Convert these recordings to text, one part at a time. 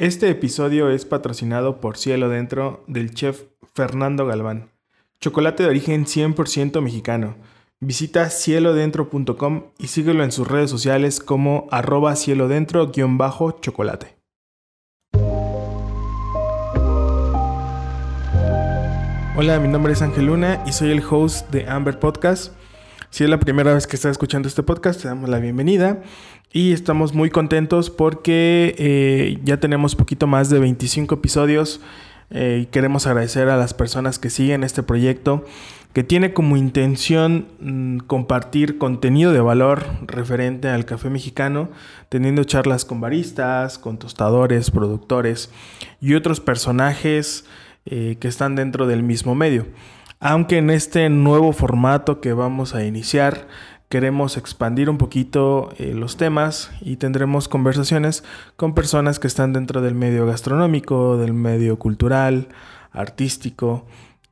Este episodio es patrocinado por Cielo Dentro del chef Fernando Galván. Chocolate de origen 100% mexicano. Visita cielodentro.com y síguelo en sus redes sociales como arroba cielodentro-chocolate. Hola, mi nombre es Ángel Luna y soy el host de Amber Podcast. Si es la primera vez que estás escuchando este podcast, te damos la bienvenida. Y estamos muy contentos porque eh, ya tenemos poquito más de 25 episodios eh, y queremos agradecer a las personas que siguen este proyecto que tiene como intención mm, compartir contenido de valor referente al café mexicano, teniendo charlas con baristas, con tostadores, productores y otros personajes eh, que están dentro del mismo medio. Aunque en este nuevo formato que vamos a iniciar, queremos expandir un poquito eh, los temas y tendremos conversaciones con personas que están dentro del medio gastronómico, del medio cultural, artístico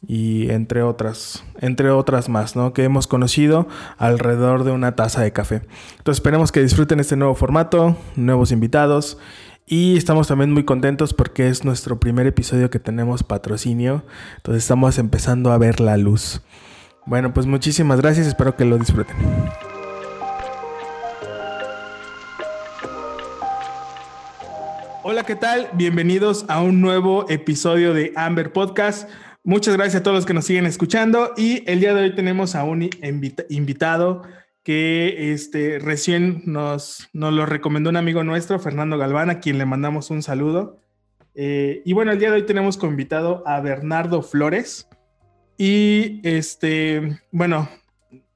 y entre otras, entre otras más, ¿no? Que hemos conocido alrededor de una taza de café. Entonces esperemos que disfruten este nuevo formato, nuevos invitados y estamos también muy contentos porque es nuestro primer episodio que tenemos patrocinio. Entonces estamos empezando a ver la luz. Bueno, pues muchísimas gracias, espero que lo disfruten. Hola, ¿qué tal? Bienvenidos a un nuevo episodio de Amber Podcast. Muchas gracias a todos los que nos siguen escuchando y el día de hoy tenemos a un invitado que este, recién nos, nos lo recomendó un amigo nuestro, Fernando Galván, a quien le mandamos un saludo. Eh, y bueno, el día de hoy tenemos como invitado a Bernardo Flores. Y este, bueno,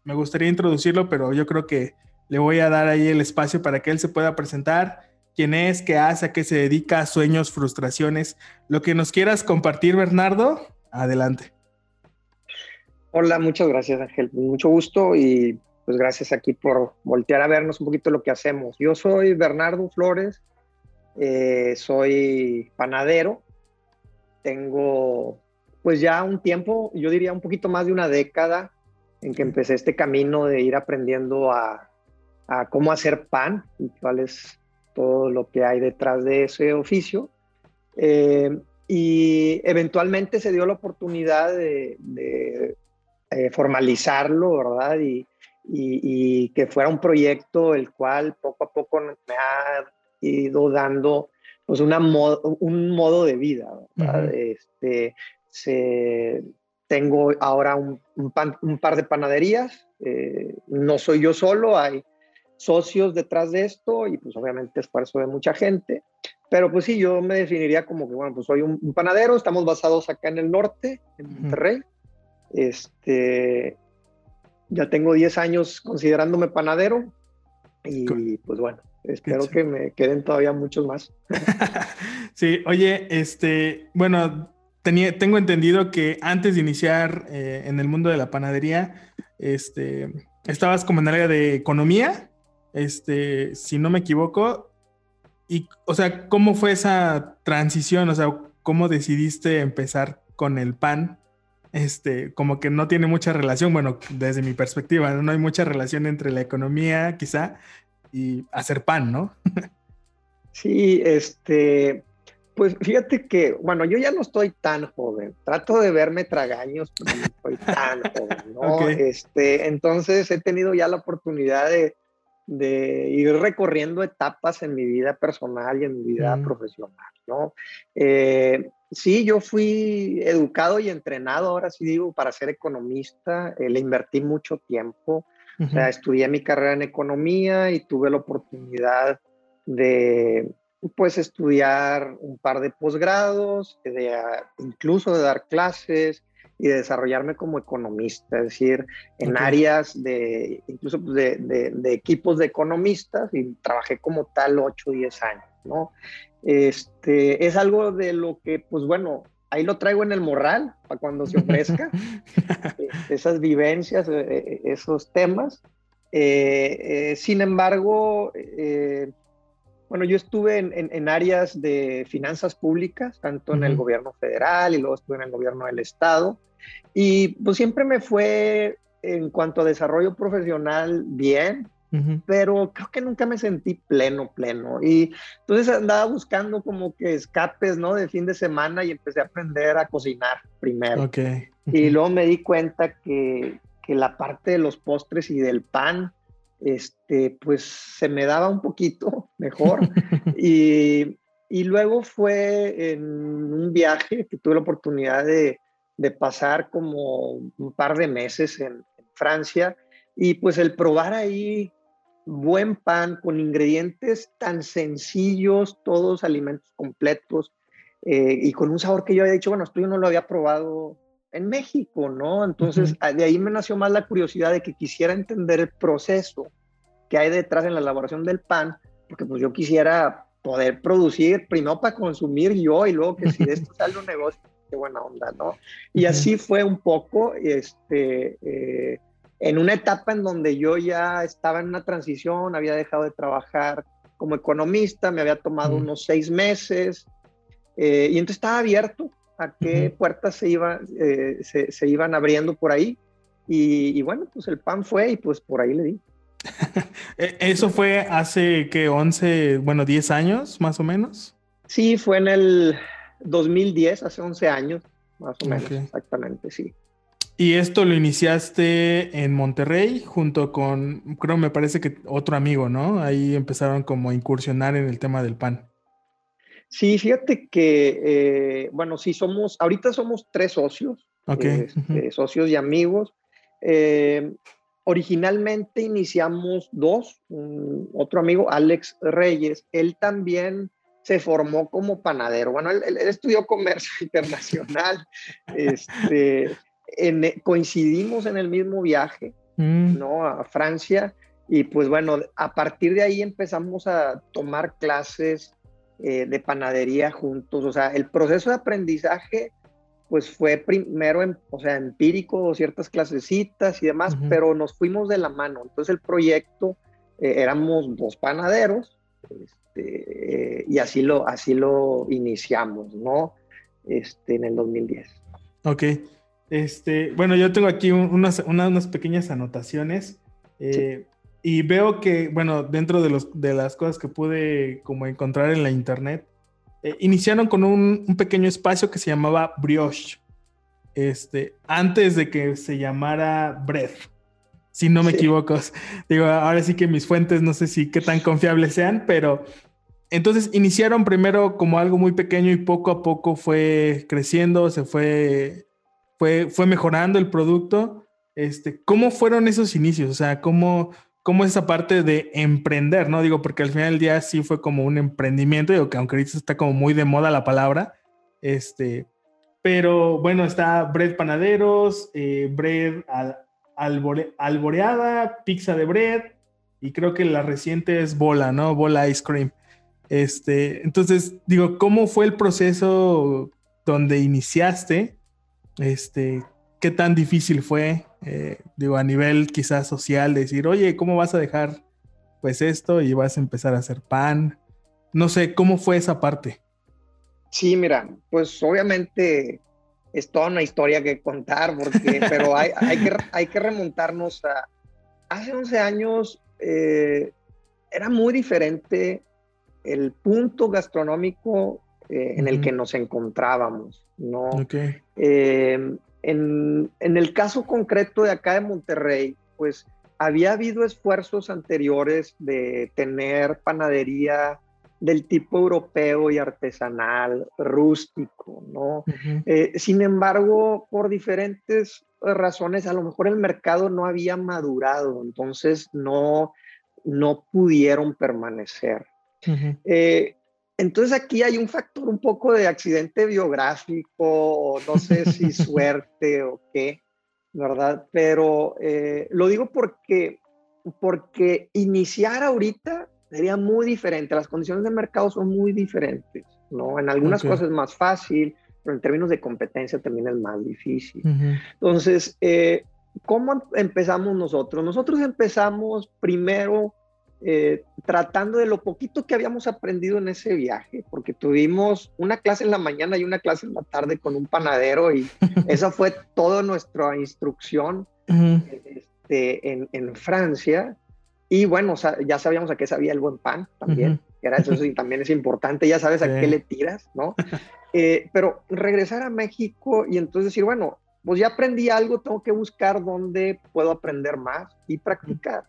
me gustaría introducirlo, pero yo creo que le voy a dar ahí el espacio para que él se pueda presentar. ¿Quién es? ¿Qué hace? ¿A qué se dedica? Sueños, frustraciones. Lo que nos quieras compartir, Bernardo, adelante. Hola, muchas gracias, Ángel. Mucho gusto y pues gracias aquí por voltear a vernos un poquito lo que hacemos. Yo soy Bernardo Flores, eh, soy panadero, tengo pues ya un tiempo, yo diría un poquito más de una década en que empecé este camino de ir aprendiendo a, cómo hacer pan y cuál es todo lo que hay detrás de ese oficio. Eh, y eventualmente se dio la oportunidad de, eh, formalizarlo, ¿verdad? Y, que fuera un proyecto el cual poco a poco me ha ido dando pues una un modo de vida, ¿verdad? este, se, tengo ahora un, par de panaderías, eh, no soy yo solo, hay socios detrás de esto y pues obviamente esfuerzo de mucha gente, pero pues sí, yo me definiría como que, bueno, pues soy un, panadero, estamos basados acá en el norte, en Monterrey, este, ya tengo 10 años considerándome panadero y pues bueno, espero que me queden todavía muchos más. sí, oye, este, bueno, tengo entendido que antes de iniciar eh, en el mundo de la panadería, este, estabas como en área de economía, este, si no me equivoco. Y, o sea, ¿cómo fue esa transición? O sea, ¿cómo decidiste empezar con el pan? Este, como que no tiene mucha relación, bueno, desde mi perspectiva, no hay mucha relación entre la economía, quizá, y hacer pan, ¿no? sí, este, pues fíjate que, bueno, yo ya no estoy tan joven, trato de verme tragaños, pero no estoy tan joven, ¿no? Este, entonces he tenido ya la oportunidad de, de, ir recorriendo etapas en mi vida personal y en mi vida mm. profesional, ¿no? Eh, sí, yo fui educado y entrenado, ahora sí digo, para ser economista, eh, le invertí mucho tiempo, o sea, estudié mi carrera en economía y tuve la oportunidad de pues estudiar un par de posgrados, de, incluso de dar clases y de desarrollarme como economista, es decir, en áreas de, incluso pues, de, de, equipos de economistas y trabajé como tal 8 o 10 años, ¿no? Este, es algo de lo que, pues bueno, ahí lo traigo en el morral para cuando se ofrezca, este, esas vivencias, eh, eh, esos temas. Eh, sin embargo, bueno, yo estuve en, áreas de finanzas públicas, tanto en el gobierno federal y luego estuve en el gobierno del estado. Y pues siempre me fue en cuanto a desarrollo profesional bien. pero creo que nunca me sentí pleno, pleno. Y entonces andaba buscando como que escapes, ¿no? De fin de semana y empecé a aprender a cocinar primero. Okay. Y luego me di cuenta que, que la parte de los postres y del pan, este, pues se me daba un poquito mejor. y, y, luego fue en un viaje que tuve la oportunidad de, de pasar como un par de meses en, Francia y pues el probar ahí buen pan con ingredientes tan sencillos, todos alimentos completos eh, y con un sabor que yo había dicho, bueno, esto yo no lo había probado en México, ¿no? Entonces, de ahí me nació más la curiosidad de que quisiera entender el proceso que hay detrás en la elaboración del pan, porque pues yo quisiera poder producir primero para consumir yo y luego que si de esto sale un negocio, qué buena onda, ¿no? Y así fue un poco, este, eh, en una etapa en donde yo ya estaba en una transición, había dejado de trabajar como economista, me había tomado unos seis meses, eh, y entonces estaba abierto a qué puertas se, iba, eh, se, iban abriendo por ahí. Y, bueno, pues el pan fue y pues por ahí le di. E, ¿Eso fue hace que 11, bueno, 10 años más o menos? Sí, fue en el 2010, hace 11 años, más o menos, exactamente, sí. Y esto lo iniciaste en Monterrey junto con, creo, me parece que otro amigo, ¿no? Ahí empezaron como a incursionar en el tema del pan. Sí, fíjate que, eh, bueno, sí somos, ahorita somos tres socios, este, socios y amigos. Eh, originalmente iniciamos dos, otro amigo, Alex Reyes, él también se formó como panadero. Bueno, él, estudió comercio internacional, este, coincidimos en el mismo viaje, mm. ¿no? A Francia. Y pues bueno, a partir de ahí empezamos a tomar clases eh, de panadería juntos. O sea, el proceso de aprendizaje pues fue primero, en, o sea, empírico, ciertas clasecitas y demás, pero nos fuimos de la mano. Entonces el proyecto, eh, éramos dos panaderos este, y así lo, así lo iniciamos, ¿no? Este, en el 2010. Ok. Este, bueno, yo tengo aquí unas, unas, pequeñas anotaciones. Eh, y veo que, bueno, dentro de, los, de las cosas que pude como encontrar en la internet, eh, iniciaron con un, pequeño espacio que se llamaba Brioche, este, antes de que se llamara Bread, si no me equivoco. Digo, ahora sí que mis fuentes no sé si qué tan confiables sean, pero entonces iniciaron primero como algo muy pequeño y poco a poco fue creciendo, se fue, fue, fue mejorando el producto. Este, ¿Cómo fueron esos inicios? O sea, ¿cómo, cómo es esa parte de emprender, ¿no? Digo, porque al final del día sí fue como un emprendimiento, digo que aunque ahorita está como muy de moda la palabra, este, pero bueno, está bread panaderos, eh, bread alboreada, pizza de bread, y creo que la reciente es bola, ¿no? Bola ice cream. Este, entonces, digo, ¿cómo fue el proceso donde iniciaste? Este, ¿qué tan difícil fue? Eh, digo, a nivel quizás social, decir, oye, ¿cómo vas a dejar pues esto y vas a empezar a hacer pan? No sé, ¿cómo fue esa parte? Sí, mira, pues obviamente es toda una historia que contar, porque, pero hay, hay, que, hay que remontarnos a hace 11 años, eh, era muy diferente el punto gastronómico eh, en el que nos encontrábamos, ¿no? Okay. En, el caso concreto de acá de Monterrey, pues había habido esfuerzos anteriores de tener panadería del tipo europeo y artesanal, rústico, ¿no? Eh, sin embargo, por diferentes razones, a lo mejor el mercado no había madurado, entonces no, no pudieron permanecer. Entonces aquí hay un factor un poco de accidente biográfico, o no sé si suerte o qué, ¿verdad? Pero eh, lo digo porque, porque iniciar ahorita sería muy diferente, las condiciones de mercado son muy diferentes, ¿no? En algunas cosas es más fácil, pero en términos de competencia también es más difícil. Entonces, eh, ¿cómo empezamos nosotros? Nosotros empezamos primero eh, tratando de lo poquito que habíamos aprendido en ese viaje, porque tuvimos una clase en la mañana y una clase en la tarde con un panadero y esa fue toda nuestra instrucción este, en, en, Francia. Y bueno, ya sabíamos a qué sabía el buen pan también, era eso, y también es importante, ya sabes a qué le tiras, ¿no? Eh, pero regresar a México y entonces decir, bueno, pues ya aprendí algo, tengo que buscar dónde puedo aprender más y practicar.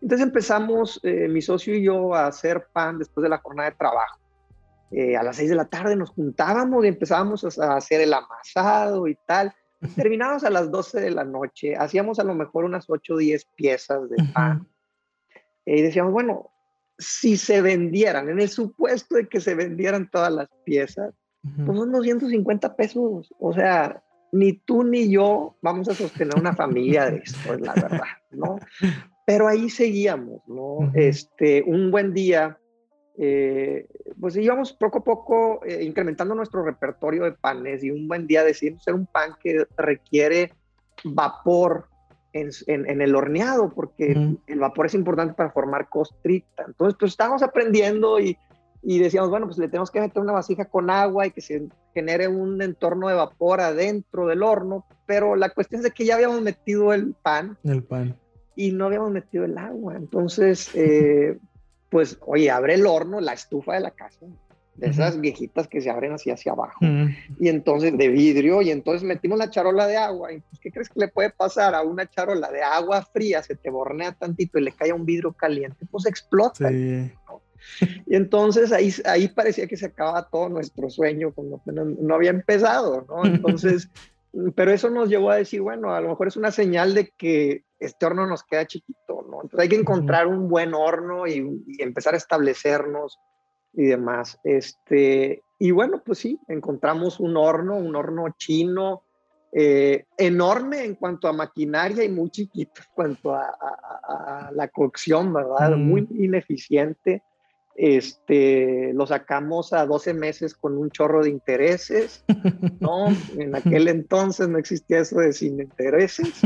Entonces empezamos, eh, mi socio y yo, a hacer pan después de la jornada de trabajo. Eh, a las seis de la tarde nos juntábamos y empezábamos a hacer el amasado y tal. Terminábamos a las 12 de la noche, hacíamos a lo mejor unas 8 o 10 piezas de pan. Y decíamos, bueno, si se vendieran, en el supuesto de que se vendieran todas las piezas, pues unos 150 pesos. O sea, ni tú ni yo vamos a sostener una familia de esto, es la verdad, ¿no? Pero ahí seguíamos, ¿no? Este, un buen día, eh, pues íbamos poco a poco eh, incrementando nuestro repertorio de panes y un buen día decidimos hacer un pan que requiere vapor en, en, el horneado, porque el vapor es importante para formar costrita. Entonces, pues estábamos aprendiendo y, y, decíamos, bueno, pues le tenemos que meter una vasija con agua y que se genere un entorno de vapor adentro del horno, pero la cuestión es que ya habíamos metido el pan. El pan. Y no habíamos metido el agua. Entonces, eh, pues, oye, abre el horno, la estufa de la casa, de esas viejitas que se abren así hacia abajo, y entonces de vidrio, y entonces metimos la charola de agua, y pues, ¿qué crees que le puede pasar a una charola de agua fría? Se te bornea tantito y le cae un vidrio caliente, pues explota. Y entonces ahí, ahí parecía que se acababa todo nuestro sueño, cuando no, no había empezado, ¿no? Entonces, pero eso nos llevó a decir, bueno, a lo mejor es una señal de que este horno nos queda chiquito, ¿no? Entonces hay que encontrar un buen horno y, y empezar a establecernos y demás. Este, y bueno, pues sí, encontramos un horno, un horno chino, eh, enorme en cuanto a maquinaria y muy chiquito en cuanto a, la cocción, ¿verdad? Mm. Muy ineficiente. Este, lo sacamos a 12 meses con un chorro de intereses, ¿no? En aquel entonces no existía eso de sin intereses.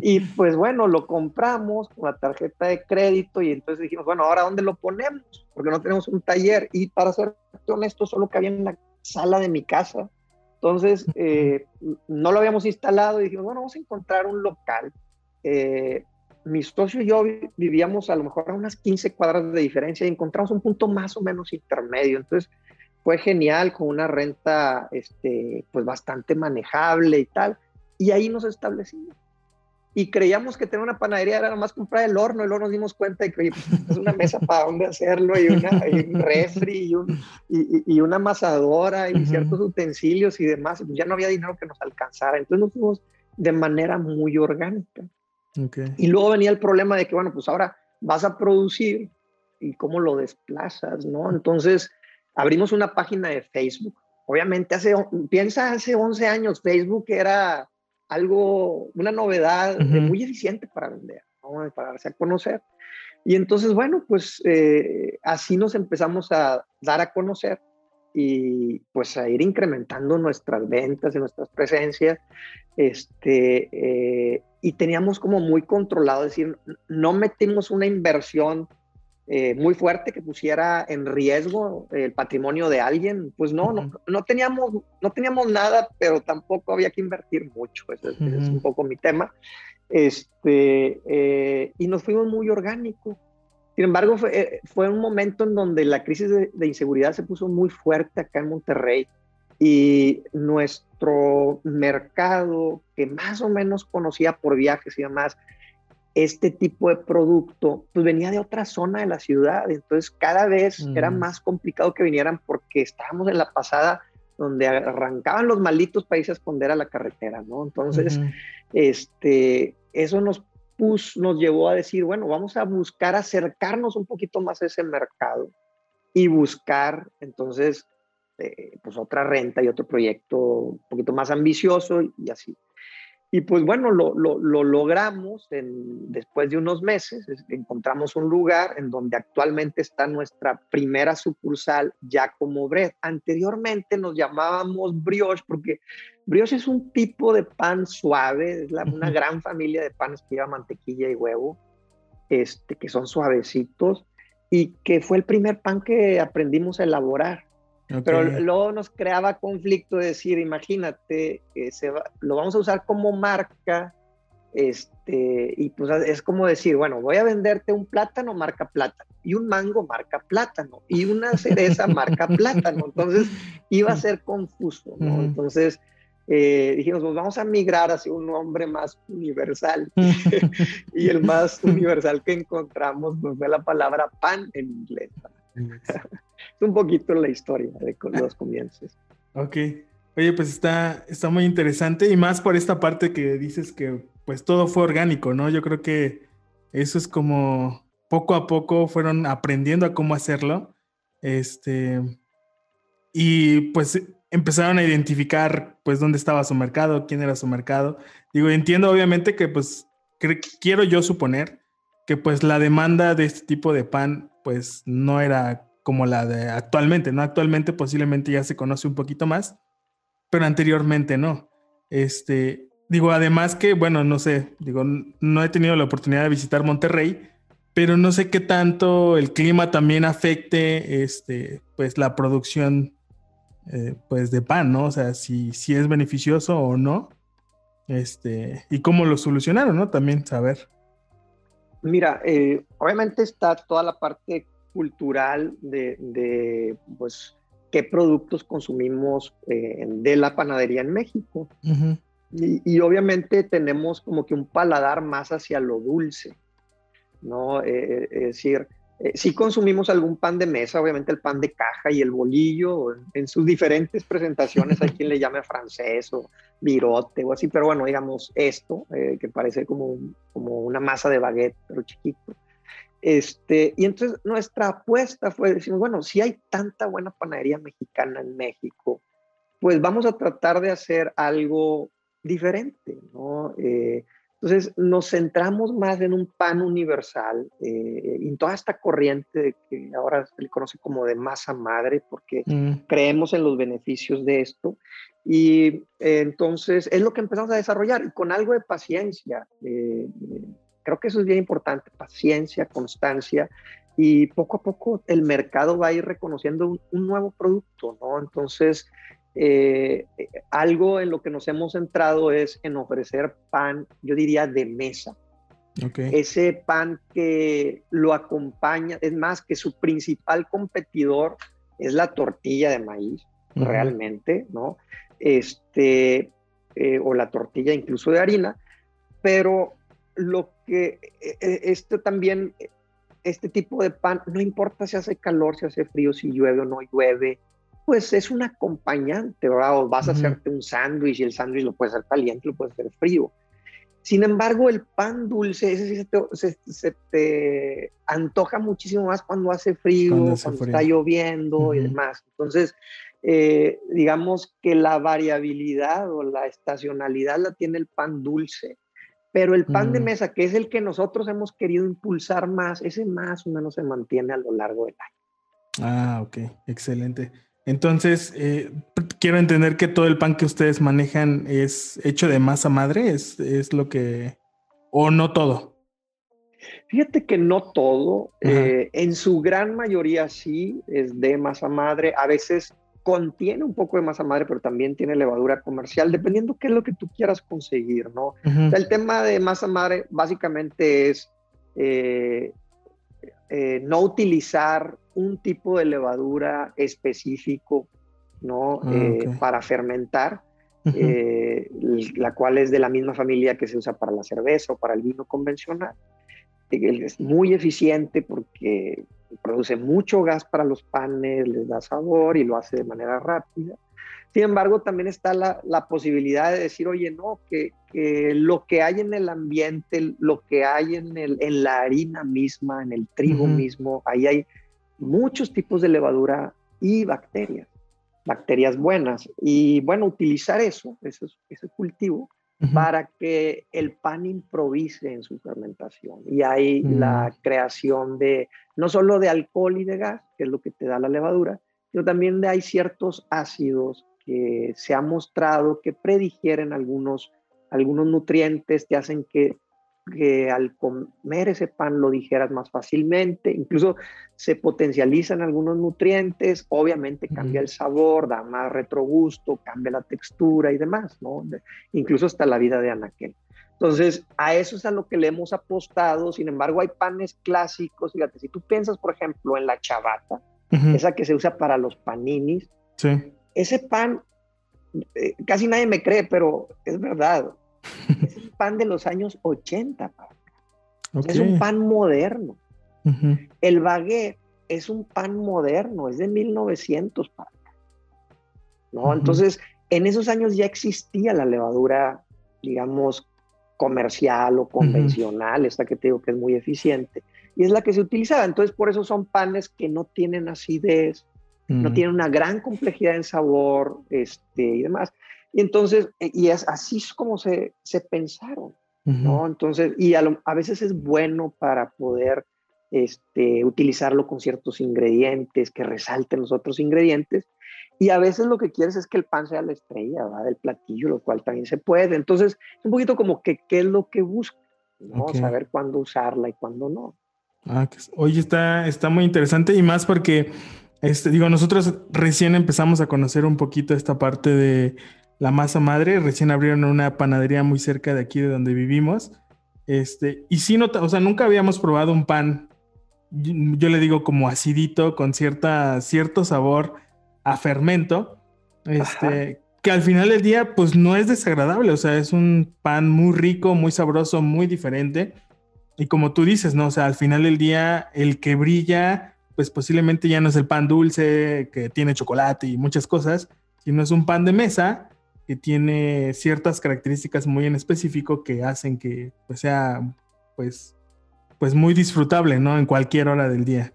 Y pues bueno, lo compramos con la tarjeta de crédito y entonces dijimos, bueno, ahora ¿dónde lo ponemos? Porque no tenemos un taller. Y para ser honesto, solo cabía en la sala de mi casa. Entonces, eh, no lo habíamos instalado y dijimos, bueno, vamos a encontrar un local. Eh, mi socio y yo vivíamos a lo mejor a unas 15 cuadras de diferencia y encontramos un punto más o menos intermedio. Entonces fue genial con una renta este, pues bastante manejable y tal. Y ahí nos establecimos. Y creíamos que tener una panadería era más comprar el horno. Y luego nos dimos cuenta de que pues, es una mesa para dónde hacerlo y, una, un refri y, un, y, una amasadora y ciertos utensilios y demás. Pues ya no había dinero que nos alcanzara. Entonces nos fuimos de manera muy orgánica. Y luego venía el problema de que, bueno, pues ahora vas a producir y cómo lo desplazas, ¿no? Entonces, abrimos una página de Facebook. Obviamente, hace, piensa hace 11 años, Facebook era algo, una novedad muy eficiente para vender, ¿no? para darse a conocer. Y entonces, bueno, pues eh, así nos empezamos a dar a conocer y pues a ir incrementando nuestras ventas y nuestras presencias. Este, eh, y teníamos como muy controlado, es decir, no metimos una inversión eh, muy fuerte que pusiera en riesgo el patrimonio de alguien, pues no, no, no, teníamos, no teníamos nada, pero tampoco había que invertir mucho, ese, es un poco mi tema. Este, eh, y nos fuimos muy orgánicos. Sin embargo, fue, fue, un momento en donde la crisis de, de inseguridad se puso muy fuerte acá en Monterrey y nuestro mercado, que más o menos conocía por viajes y demás, este tipo de producto, pues venía de otra zona de la ciudad. Entonces cada vez era mm. más complicado que vinieran porque estábamos en la pasada donde arrancaban los malditos países a esconder a la carretera, ¿no? Entonces, este, eso nos nos llevó a decir, bueno, vamos a buscar acercarnos un poquito más a ese mercado y buscar, entonces, este, pues otra renta y otro proyecto un poquito más ambicioso y así. Y pues bueno, lo, lo, logramos en, después de unos meses, encontramos un lugar en donde actualmente está nuestra primera sucursal ya como bread. Anteriormente nos llamábamos brioche porque brioche es un tipo de pan suave, es una gran familia de panes que lleva mantequilla y huevo, este, que son suavecitos y que fue el primer pan que aprendimos a elaborar. Pero luego nos creaba conflicto decir, imagínate, que se lo vamos a usar como marca Este, y pues es como decir, bueno, voy a venderte un plátano marca plátano y un mango marca plátano y una cereza marca plátano. Entonces iba a ser confuso, ¿no? Entonces eh, dijimos, pues vamos a migrar hacia un nombre más universal. y el más universal que encontramos pues, fue la palabra pan en inglés. Es un poquito la historia de los comienzos. Ok. Oye, pues está, está muy interesante y más por esta parte que dices que pues todo fue orgánico, ¿no? Yo creo que eso es como poco a poco fueron aprendiendo a cómo hacerlo. Este, y pues empezaron a identificar pues dónde estaba su mercado, quién era su mercado. Digo, entiendo obviamente que pues quiero yo suponer que pues la demanda de este tipo de pan pues no era como la de actualmente, ¿no? Actualmente posiblemente ya se conoce un poquito más, pero anteriormente no. Este, Digo, además que, bueno, no sé, digo, no he tenido la oportunidad de visitar Monterrey, pero no sé qué tanto el clima también afecte, este, pues la producción, eh, pues de pan, ¿no? O sea, si, si es beneficioso o no, este, y cómo lo solucionaron, ¿no? También saber. Mira, eh, obviamente está toda la parte cultural de, pues, qué productos consumimos eh, de la panadería en México. Y, obviamente tenemos como que un paladar más hacia lo dulce, ¿no? Eh, eh, es decir, eh, si consumimos algún pan de mesa, obviamente el pan de caja y el bolillo, en, sus diferentes presentaciones, hay quien le llame francés o virote o así, pero bueno, digamos esto, que parece como, como una masa de baguette, pero chiquito. Este, y entonces nuestra apuesta fue decir, bueno, si hay tanta buena panadería mexicana en México, pues vamos a tratar de hacer algo diferente, ¿no? Eh, entonces nos centramos más en un pan universal, eh, en toda esta corriente que ahora se le conoce como de masa madre, porque mm. creemos en los beneficios de esto. Y eh, entonces es lo que empezamos a desarrollar y con algo de paciencia. creo que eso es bien importante, paciencia, constancia. Y poco a poco el mercado va a ir reconociendo un, un nuevo producto, ¿no? Entonces, eh, algo en lo que nos hemos centrado es en ofrecer pan, yo diría, de mesa. Ese pan que lo acompaña, es más, que su principal competidor es la tortilla de maíz, realmente, ¿no? Este, eh, o la tortilla incluso de harina, pero lo que, este también, este tipo de pan, no importa si hace calor, si hace frío, si llueve o no llueve, pues es un acompañante, ¿verdad? O vas a hacerte un sándwich y el sándwich lo puedes hacer caliente, lo puedes hacer frío. Sin embargo, el pan dulce, ese sí se te, antoja muchísimo más cuando hace frío, cuando, está lloviendo y demás. Entonces, eh, digamos que la variabilidad o la estacionalidad la tiene el pan dulce, pero el pan de mm. mesa, que es el que nosotros hemos querido impulsar más, ese más o menos se mantiene a lo largo del año. Ah, ok, excelente. Entonces, eh, quiero entender que todo el pan que ustedes manejan es hecho de masa madre, es, es lo que... o no todo. Fíjate que no todo, eh, en su gran mayoría sí es de masa madre, a veces contiene un poco de masa madre, pero también tiene levadura comercial, dependiendo qué es lo que tú quieras conseguir, ¿no? el tema de masa madre básicamente es eh, no utilizar un tipo de levadura específico, ¿no? Ah, eh, para fermentar, eh, la cual es de la misma familia que se usa para la cerveza o para el vino convencional. Es muy eficiente porque produce mucho gas para los panes, les da sabor y lo hace de manera rápida. Sin embargo, también está la, posibilidad de decir, oye, no, que, lo que hay en el ambiente, lo que hay en, el, en la harina misma, en el trigo mismo, ahí hay muchos tipos de levadura y bacterias, bacterias buenas. Y bueno, utilizar eso, ese, ese cultivo, para que el pan improvise en su fermentación. Y hay mm. la creación de, no solo de alcohol y de gas, que es lo que te da la levadura, sino también de hay ciertos ácidos que se ha mostrado que predigieren algunos, algunos nutrientes, te hacen que que al comer ese pan lo digeras más fácilmente, incluso se potencializan algunos nutrientes, obviamente cambia el sabor, da más retrogusto, cambia la textura y demás, ¿no? incluso hasta la vida de anaquel. Entonces, a eso es a lo que le hemos apostado. Sin embargo, hay panes clásicos. Fíjate, si tú piensas, por ejemplo, en la chabata, esa que se usa para los paninis, ese pan, eh, casi nadie me cree, pero es verdad. pan de los años 80. Es un pan moderno. El baguette es un pan moderno, es de 1900. ¿no? Entonces, en esos años ya existía la levadura, digamos, comercial o convencional, esta que te digo que es muy eficiente, y es la que se utilizaba. Entonces, por eso son panes que no tienen acidez, no tienen una gran complejidad en sabor este, y demás. Y entonces, e, y es así es como se, se pensaron, ¿no? Entonces, y a, a, veces es bueno para poder este, utilizarlo con ciertos ingredientes, que resalten los otros ingredientes, y a veces lo que quieres es que el pan sea la estrella del platillo, lo cual también se puede. Entonces, es un poquito como que qué es lo que busco, ¿no? Saber cuándo usarla y cuándo no. Ah, oye, está, está muy interesante y más porque, este, digo, nosotros recién empezamos a conocer un poquito esta parte de la masa madre. Recién abrieron una panadería muy cerca de aquí de donde vivimos. Este, y sí, no, o sea, nunca habíamos probado un pan, yo, le digo como acidito, con cierta, cierto sabor a fermento, este, que al final del día pues no es desagradable, o sea, es un pan muy rico, muy sabroso, muy diferente. Y como tú dices, ¿no? O sea, al final del día el que brilla, pues posiblemente ya no es el pan dulce que tiene chocolate y muchas cosas, sino es un pan de mesa que tiene ciertas características muy en específico que hacen que pues, sea pues, pues muy disfrutable, ¿no? En cualquier hora del día.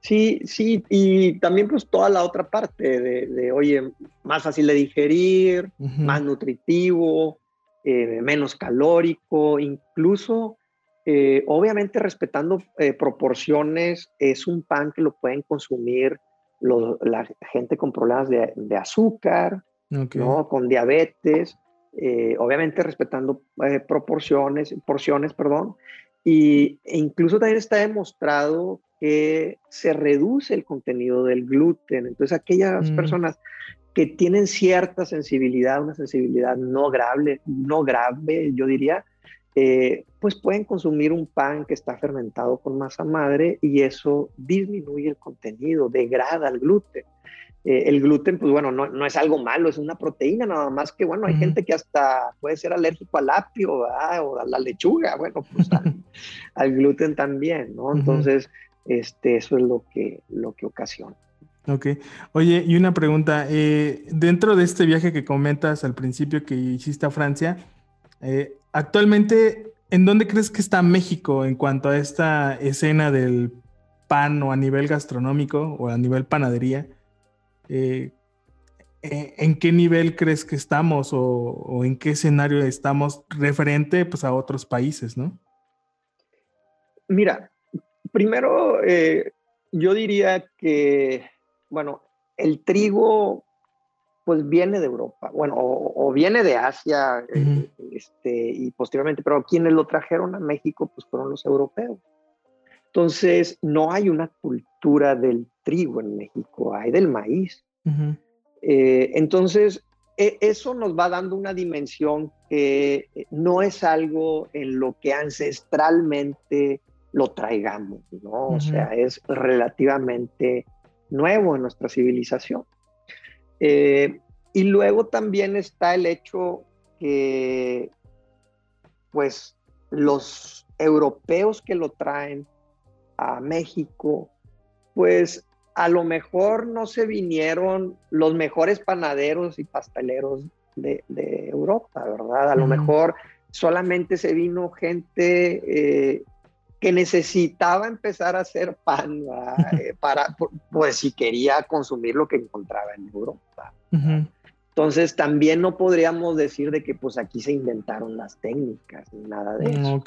Sí, sí, y también pues toda la otra parte de, oye, más fácil de digerir, más nutritivo, eh, menos calórico, incluso, eh, obviamente respetando eh, proporciones, es un pan que lo pueden consumir la gente con problemas de, azúcar, ¿no? con diabetes, obviamente respetando proporciones, porciones, perdón, y, e incluso también está demostrado que se reduce el contenido del gluten. Entonces, aquellas mm. personas que tienen cierta sensibilidad, una sensibilidad no grave, no grave, yo diría, eh, pues pueden consumir un pan que está fermentado con masa madre y eso disminuye el contenido, degrada el gluten. Eh, el gluten, pues bueno, no, no, es algo malo, es una proteína nada más que, bueno, hay gente que hasta puede ser alérgico al apio o a la lechuga, bueno, pues al, gluten también, ¿no? Entonces, este, eso es lo que, lo que ocasiona. Ok. Oye, y una pregunta, eh, dentro de este viaje que comentas al principio que hiciste a Francia, eh, actualmente, ¿en dónde crees que está México en cuanto a esta escena del pan o a nivel gastronómico o a nivel panadería? Eh, eh, ¿en qué nivel crees que estamos o, en qué escenario estamos referente pues, a otros países, no? Mira, primero eh, yo diría que, bueno, el trigo pues viene de Europa, bueno, o, viene de Asia, este, y posteriormente, pero quienes lo trajeron a México pues fueron los europeos. Entonces, no hay una cultura del trigo en México, hay del maíz. Eh, entonces, e, eso nos va dando una dimensión que eh, no es algo en lo que ancestralmente lo traigamos, ¿no? O sea, es relativamente nuevo en nuestra civilización. Eh, y luego también está el hecho que, pues, los europeos que lo traen a México, pues a lo mejor no se vinieron los mejores panaderos y pasteleros de, Europa, ¿verdad? A lo mejor solamente se vino gente eh, que necesitaba empezar a hacer pan eh, para, pues si quería consumir lo que encontraba en Europa. Entonces también no podríamos decir de que pues aquí se inventaron las técnicas ni nada de eso.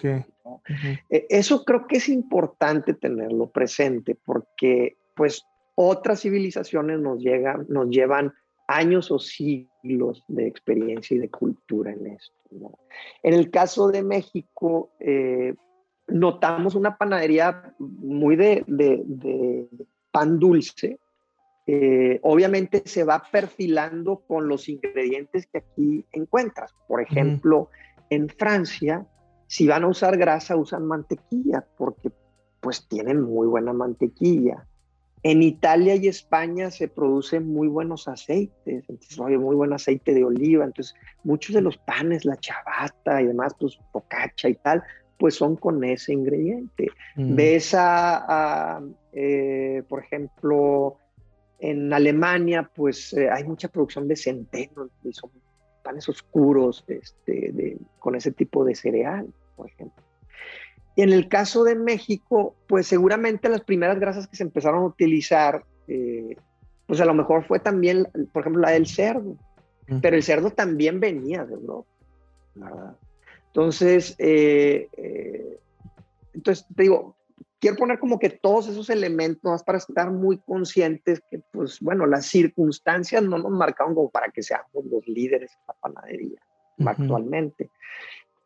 E, eso creo que es importante tenerlo presente porque pues otras civilizaciones nos, llegan, nos llevan años o siglos de experiencia y de cultura en esto. En el caso de México, eh, notamos una panadería muy de, de pan dulce, eh, obviamente se va perfilando con los ingredientes que aquí encuentras. Por ejemplo, En Francia, si van a usar grasa, usan mantequilla, porque pues tienen muy buena mantequilla. En Italia y España se producen muy buenos aceites, entonces hay muy buen aceite de oliva, entonces muchos de los panes, la chabata y demás, pues focaccia y tal, pues son con ese ingrediente. Mm. Ves a, eh, por ejemplo, en Alemania, pues eh, hay mucha producción de centeno, y son panes oscuros este, con ese tipo de cereal, por ejemplo. Y en el caso de México, pues seguramente las primeras grasas que se empezaron a utilizar, eh, pues a lo mejor fue también, por ejemplo, la del cerdo. Pero el cerdo también venía de Europa, ¿verdad? Entonces, eh, eh, entonces te digo, quiero poner como que todos esos elementos para estar muy conscientes que, pues bueno, las circunstancias no nos marcaron como para que seamos los líderes de la panadería actualmente.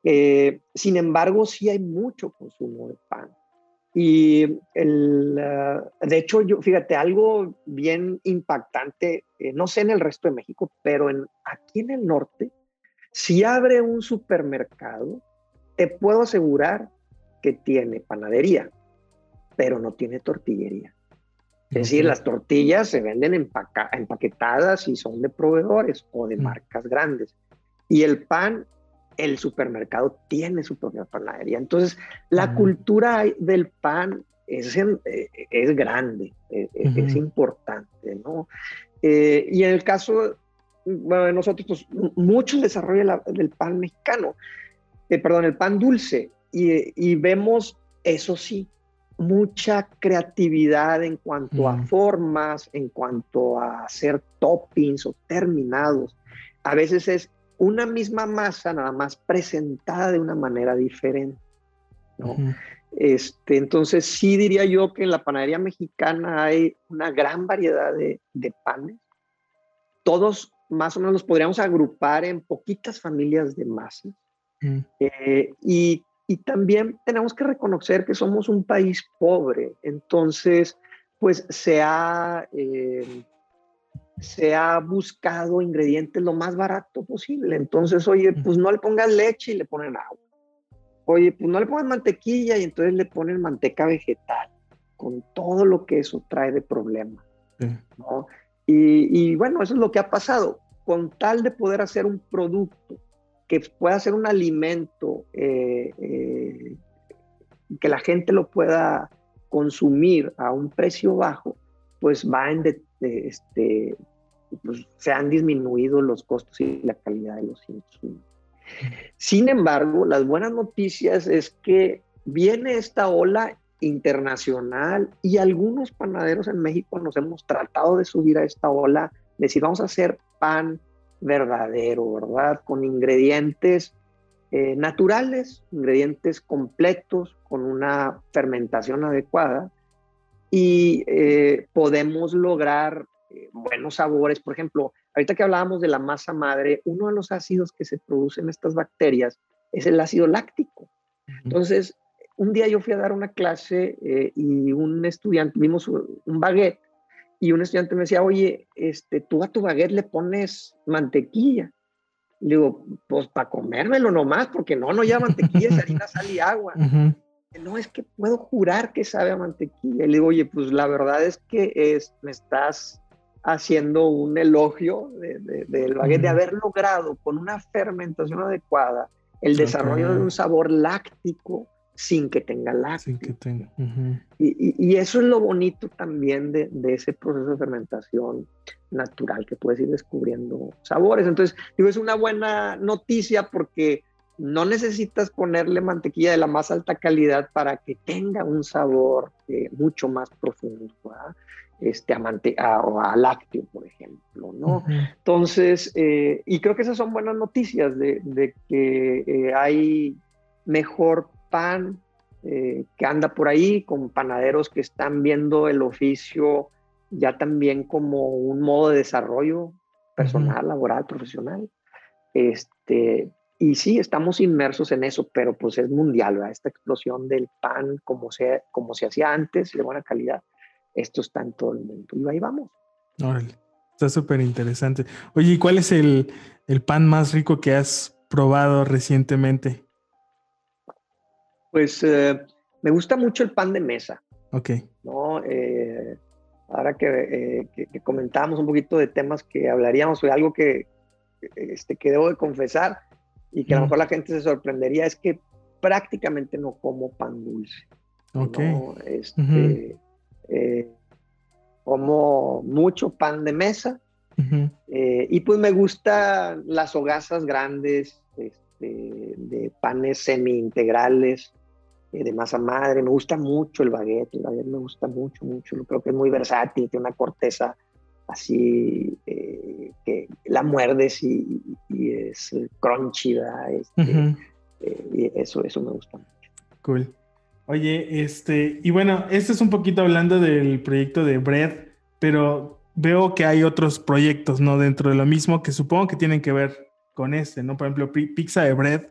Eh, sin embargo, sí hay mucho consumo de pan. Y el, ah, de hecho, yo, fíjate, algo bien impactante, eh, no sé en el resto de México, pero en, aquí en el norte, si abre un supermercado, te puedo asegurar que tiene panadería, pero no tiene tortillería. Es decir, las tortillas se venden empaquetadas y son de proveedores o de marcas grandes. Y el pan el supermercado tiene su propia panadería. Entonces, la cultura del pan es, eh, es grande, eh, eh, es, importante, ¿no? y en el caso, bueno, de nosotros, pues, mucho desarrollo del pan mexicano, perdón, el pan dulce, y, y, vemos, eso sí, mucha creatividad en cuanto a formas, en cuanto a hacer toppings o terminados. A veces es una misma masa nada más presentada de una manera diferente. ¿no? este, entonces sí diría yo que en la panadería mexicana hay una gran variedad de, panes. Todos más o menos los podríamos agrupar en poquitas familias de masas. Eh, y, también tenemos que reconocer que somos un país pobre. Entonces, pues se ha... Eh, se ha buscado ingredientes lo más barato posible. Entonces, oye, pues no le pongas leche y le ponen agua. Oye, pues no le pongas mantequilla y entonces le ponen manteca vegetal, con todo lo que eso trae de problema. Y, bueno, eso es lo que ha pasado. Con tal de poder hacer un producto que pueda ser un alimento, eh, eh, que la gente lo pueda consumir a un precio bajo, pues va en, este, pues, se han disminuido los costos y la calidad de los insumos. Sin embargo, las buenas noticias es que viene esta ola internacional y algunos panaderos en México nos hemos tratado de subir a esta ola, de decir, vamos a hacer pan verdadero, ¿verdad? Con ingredientes eh, naturales, ingredientes completos, con una fermentación adecuada y eh, podemos lograr eh, buenos sabores. Por ejemplo, ahorita que hablábamos de la masa madre, uno de los ácidos que se producen en estas bacterias es el ácido láctico. Entonces, un día yo fui a dar una clase eh, y un estudiante, vimos un baguette y un estudiante me decía, oye, este, tú a tu baguette le pones mantequilla. Le digo, pues para comérmelo nomás, porque no, no lleva mantequilla, es harina, sal y agua no es que puedo jurar que sabe a mantequilla. Y le digo, oye, pues la verdad es que es, me estás haciendo un elogio del baguette, de haber logrado con una fermentación adecuada el desarrollo de un sabor láctico sin que tenga lácteo. que tenga. y, eso es lo bonito también de, de, ese proceso de fermentación natural, que puedes ir descubriendo sabores. Entonces, digo, es una buena noticia porque no necesitas ponerle mantequilla de la más alta calidad para que tenga un sabor eh, mucho más profundo, este, a, o a lácteo, por ejemplo, ¿no? Entonces, eh, y creo que esas son buenas noticias de, que eh, hay mejor pan que anda por ahí, con panaderos que están viendo el oficio ya también como un modo de desarrollo personal, laboral, profesional. Este, y sí, estamos inmersos en eso, pero pues es mundial, ¿verdad? Esta explosión del pan como se, como se hacía antes, de buena calidad, esto está en todo el mundo. Y ahí vamos. Órale, está súper interesante. Oye, ¿y cuál es el, pan más rico que has probado recientemente? Pues eh, me gusta mucho el pan de mesa. Ok. ¿no? Eh, ahora que, que, comentábamos un poquito de temas que hablaríamos, de algo que, este, que debo de confesar y que a lo mejor la gente se sorprendería, es que prácticamente no como pan dulce. Ok. Este, eh, como mucho pan de mesa eh, y pues me gustan las hogazas grandes este, de panes semi-integrales eh, de masa madre. Me gusta mucho el baguette, el baguette me gusta mucho, mucho. Creo que es muy versátil, tiene una corteza así que la muerdes y, es crunchy, este, y eso, eso me gusta mucho. Cool. Oye, este, y bueno, este es un poquito hablando del proyecto de Bread, pero veo que hay otros proyectos, ¿no? Dentro de lo mismo que supongo que tienen que ver con este, ¿no? Por ejemplo, Pizza de Bread,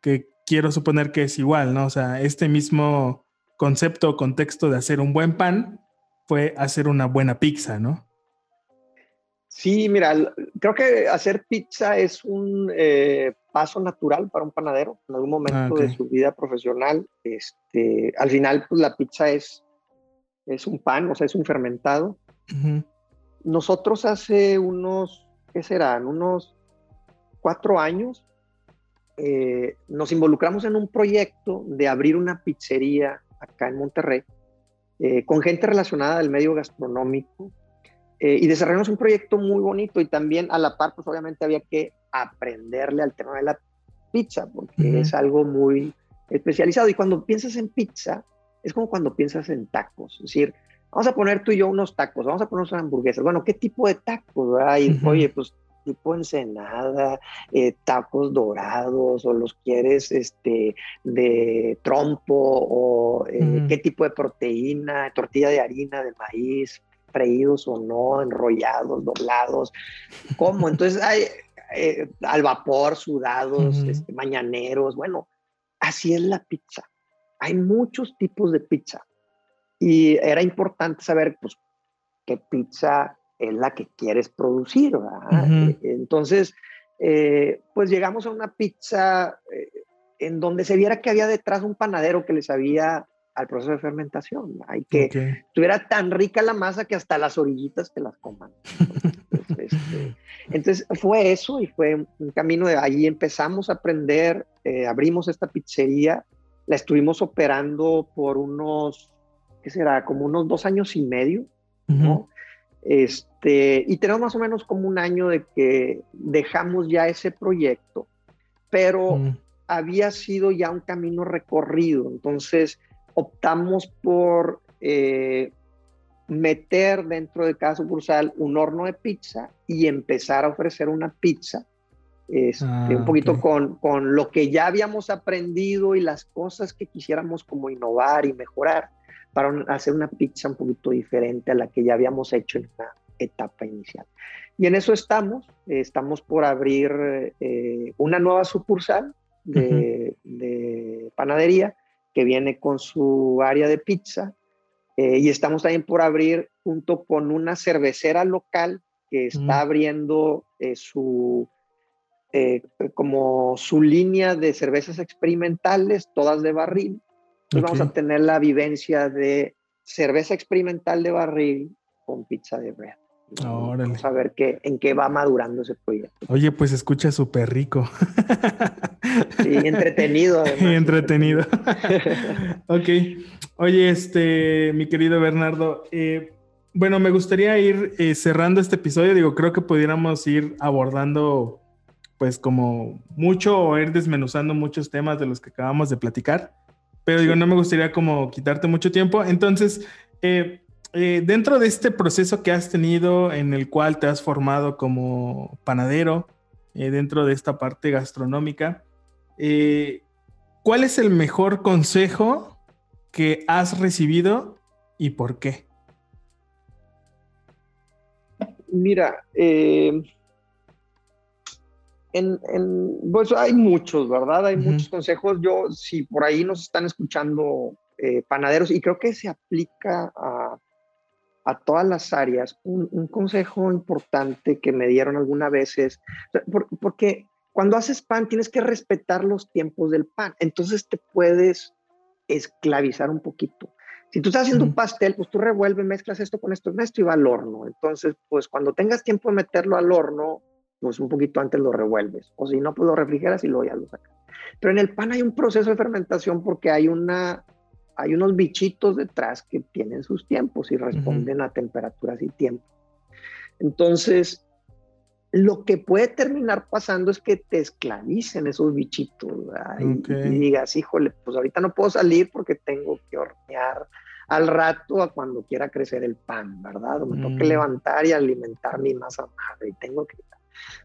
que quiero suponer que es igual, ¿no? O sea, este mismo concepto o contexto de hacer un buen pan fue hacer una buena pizza, ¿no? Sí, mira, creo que hacer pizza es un eh, paso natural para un panadero en algún momento ah, de su vida profesional. Este, al final, pues la pizza es, es un pan, o sea, es un fermentado. Nosotros hace unos, ¿qué serán? Unos cuatro años eh, nos involucramos en un proyecto de abrir una pizzería acá en Monterrey eh, con gente relacionada del medio gastronómico eh, y desarrollamos un proyecto muy bonito y también a la par, pues obviamente había que aprenderle al tema de la pizza, porque es algo muy especializado. Y cuando piensas en pizza, es como cuando piensas en tacos. Es decir, vamos a poner tú y yo unos tacos, vamos a poner unas hamburguesas. Bueno, ¿qué tipo de tacos? hay Oye, pues tipo ensenada, eh, tacos dorados, o los quieres este, de trompo, o eh, qué tipo de proteína, tortilla de harina, de maíz, freídos o no, enrollados, doblados, ¿cómo? Entonces hay eh, al vapor, sudados, este, mañaneros, bueno, así es la pizza. Hay muchos tipos de pizza y era importante saber, pues, qué pizza es la que quieres producir, e, Entonces, eh, pues llegamos a una pizza eh, en donde se viera que había detrás un panadero que les había al proceso de fermentación. Hay que tuviera tan rica la masa que hasta las orillitas te las coman. Este, entonces, fue eso y fue un camino de allí empezamos a aprender, eh, abrimos esta pizzería, la estuvimos operando por unos, ¿qué será? Como unos dos años y medio, ¿no? Este, y tenemos más o menos como un año de que dejamos ya ese proyecto, pero había sido ya un camino recorrido. Entonces, optamos por eh, meter dentro de cada sucursal un horno de pizza y empezar a ofrecer una pizza. Este, ah, un poquito con, con, lo que ya habíamos aprendido y las cosas que quisiéramos como innovar y mejorar para hacer una pizza un poquito diferente a la que ya habíamos hecho en una etapa inicial. Y en eso estamos, estamos por abrir eh, una nueva sucursal de, de panadería que viene con su área de pizza. Eh, y estamos también por abrir junto con una cervecera local que está mm. abriendo eh, su, eh, como su línea de cervezas experimentales, todas de barril. Entonces vamos a tener la vivencia de cerveza experimental de barril con pizza de bread. Vamos a ver qué, en qué va madurando ese proyecto. Oye, pues escucha súper rico. Sí, entretenido. entretenido. ok. Oye, este, mi querido Bernardo, eh, bueno, me gustaría ir eh, cerrando este episodio. Digo, creo que pudiéramos ir abordando, pues, como mucho o ir desmenuzando muchos temas de los que acabamos de platicar. Pero digo, no me gustaría como quitarte mucho tiempo. Entonces, eh, eh, dentro de este proceso que has tenido en el cual te has formado como panadero, eh, dentro de esta parte gastronómica, eh, ¿cuál es el mejor consejo que has recibido y por qué? Mira, en, pues hay muchos, ¿verdad? Hay muchos consejos. Yo, si por ahí nos están escuchando panaderos, y creo que se aplica a a todas las áreas, un, consejo importante que me dieron algunas veces, porque cuando haces pan tienes que respetar los tiempos del pan, entonces te puedes esclavizar un poquito. Si tú estás haciendo un pastel, pues tú revuelves, mezclas esto con esto, con esto y va al horno. Entonces, pues cuando tengas tiempo de meterlo al horno, pues un poquito antes lo revuelves. O si no, pues lo refrigeras y luego ya lo sacas. Pero en el pan hay un proceso de fermentación porque hay, una, hay unos bichitos detrás que tienen sus tiempos y responden a temperaturas y tiempo. Entonces, lo que puede terminar pasando es que te esclavicen esos bichitos y, digas, híjole, pues ahorita no puedo salir porque tengo que hornear al rato a cuando quiera crecer el pan, ¿verdad? me tengo que mm. levantar y alimentar mi masa madre y tengo que...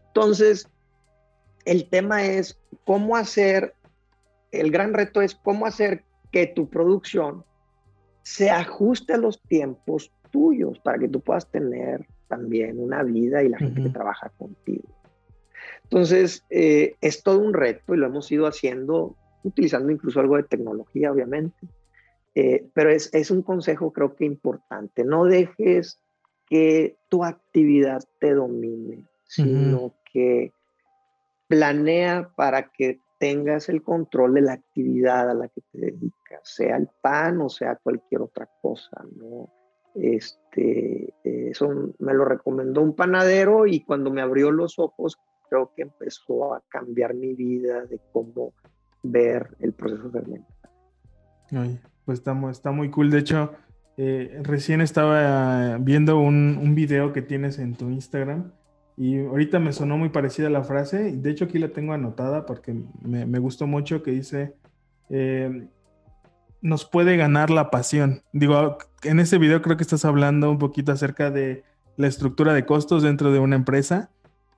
Entonces, el tema es cómo hacer, el gran reto es cómo hacer que tu producción se ajuste a los tiempos tuyos para que tú puedas tener también una vida y la gente que trabaja contigo. Entonces, eh, es todo un reto y lo hemos ido haciendo utilizando incluso algo de tecnología, obviamente. Eh, pero es, es, un consejo creo que importante. No dejes que tu actividad te domine, sino que planea para que tengas el control de la actividad a la que te dedicas, sea el pan o sea cualquier otra cosa, ¿no? Este, eso me lo recomendó un panadero y cuando me abrió los ojos, creo que empezó a cambiar mi vida de cómo ver el proceso fermental. pues está, está muy cool. De hecho, eh, recién estaba viendo un, un, video que tienes en tu Instagram y ahorita me sonó muy parecida la frase. De hecho, aquí la tengo anotada porque me, me gustó mucho que dice, eh, nos puede ganar la pasión. Digo, en ese video creo que estás hablando un poquito acerca de la estructura de costos dentro de una empresa,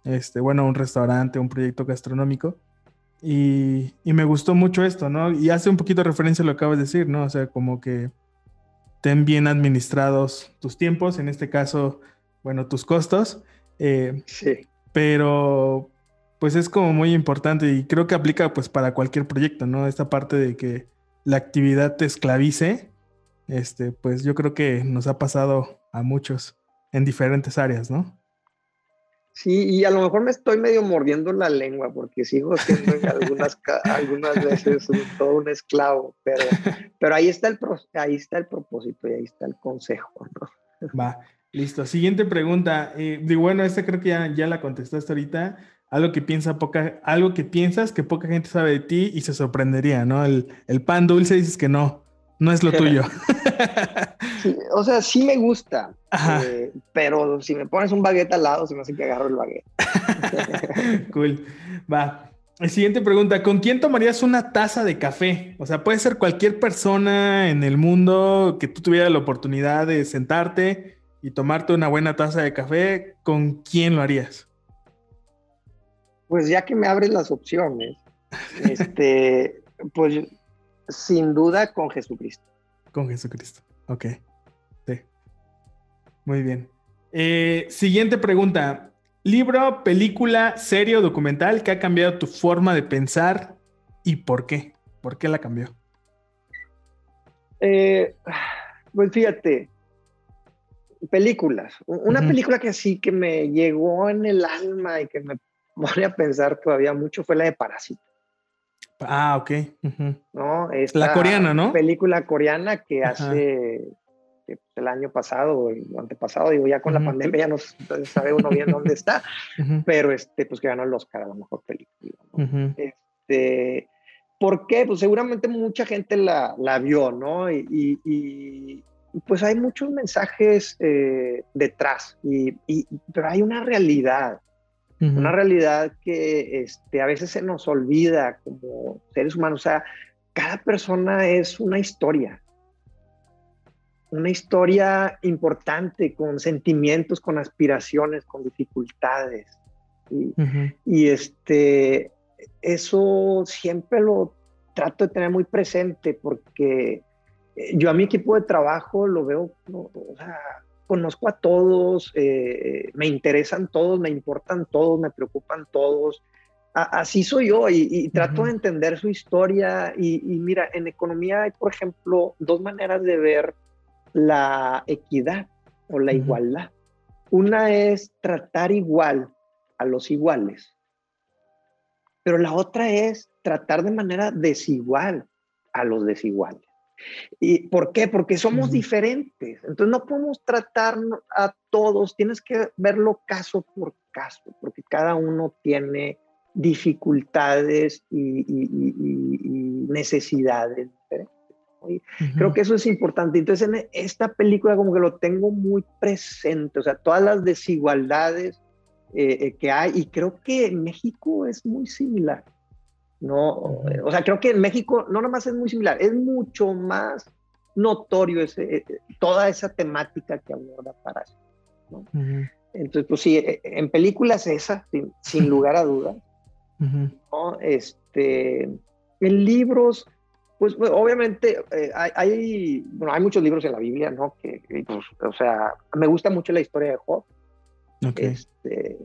este, bueno, un restaurante, un proyecto gastronómico. Y, y, me gustó mucho esto, ¿no? Y hace un poquito referencia a lo que acabas de decir, ¿no? O sea, como que ten bien administrados tus tiempos, en este caso, bueno, tus costos. Eh, sí. Pero, pues es como muy importante y creo que aplica pues para cualquier proyecto, ¿no? Esta parte de que la actividad te esclavice, este, pues yo creo que nos ha pasado a muchos en diferentes áreas, ¿no? Sí, y a lo mejor me estoy medio mordiendo la lengua porque sigo siendo algunas, algunas veces todo un esclavo, pero, pero ahí, está el, ahí está el propósito y ahí está el consejo, ¿no? Va, listo. Siguiente pregunta. Eh, digo, bueno, esta creo que ya, ya la contestaste ahorita algo que piensa poca, algo que piensas que poca gente sabe de ti y se sorprendería, ¿no? El, pan dulce dices que no, no es lo tuyo. o sea, sí me gusta, eh, pero si me pones un baguette al lado, se me hace que agarro el baguette. cool. Va. Siguiente pregunta, ¿con quién tomarías una taza de café? O sea, puede ser cualquier persona en el mundo que tú tuvieras la oportunidad de sentarte y tomarte una buena taza de café, ¿con quién lo harías? Pues ya que me abres las opciones, este, pues sin duda con Jesucristo. Con Jesucristo, ok. Sí. Muy bien. Eh, siguiente pregunta. Libro, película, serie o documental que ha cambiado tu forma de pensar y por qué. ¿Por qué la cambió? Eh, pues fíjate, películas. Una película que sí que me llegó en el alma y que me voy a pensar todavía mucho fue la de Parásito. Ah, ok. ¿No? la coreana, ¿no? Película coreana que hace pues, el año pasado o el antepasado, digo, ya con la pandemia ya no sabe uno bien dónde está, pero este, pues que ganó el Oscar a la mejor película. este, ¿Por qué? Pues seguramente mucha gente la, la vio, ¿no? Y, y, pues hay muchos mensajes eh, detrás, y, pero hay una realidad. Una realidad que este, a veces se nos olvida como seres humanos. O sea, cada persona es una historia. Una historia importante, con sentimientos, con aspiraciones, con dificultades. Y, este, eso siempre lo trato de tener muy presente porque yo a mi equipo de trabajo lo veo, o sea, conozco a todos, eh, me interesan todos, me importan todos, me preocupan todos. así soy yo y, trato de entender su historia. Y, mira, en economía hay, por ejemplo, dos maneras de ver la equidad o la igualdad. Una es tratar igual a los iguales. pero la otra es tratar de manera desigual a los desiguales. ¿Y por qué? Porque somos diferentes. Entonces no podemos tratar a todos, tienes que verlo caso por caso, porque cada uno tiene dificultades y, necesidades Creo que eso es importante. Entonces en esta película como que lo tengo muy presente, o sea, todas las desigualdades eh, eh, que hay y creo que México es muy similar. No, o sea, creo que en México no nomás es muy similar, es mucho más notorio ese, eh, toda esa temática que aborda para eso. Entonces, pues sí, eh, en películas esa, sin, lugar a dudas. ¿no? Este, en libros, pues, pues obviamente eh, hay, bueno, hay muchos libros en la Biblia, ¿no? Que, pues, o sea, me gusta mucho la historia de Job. Este,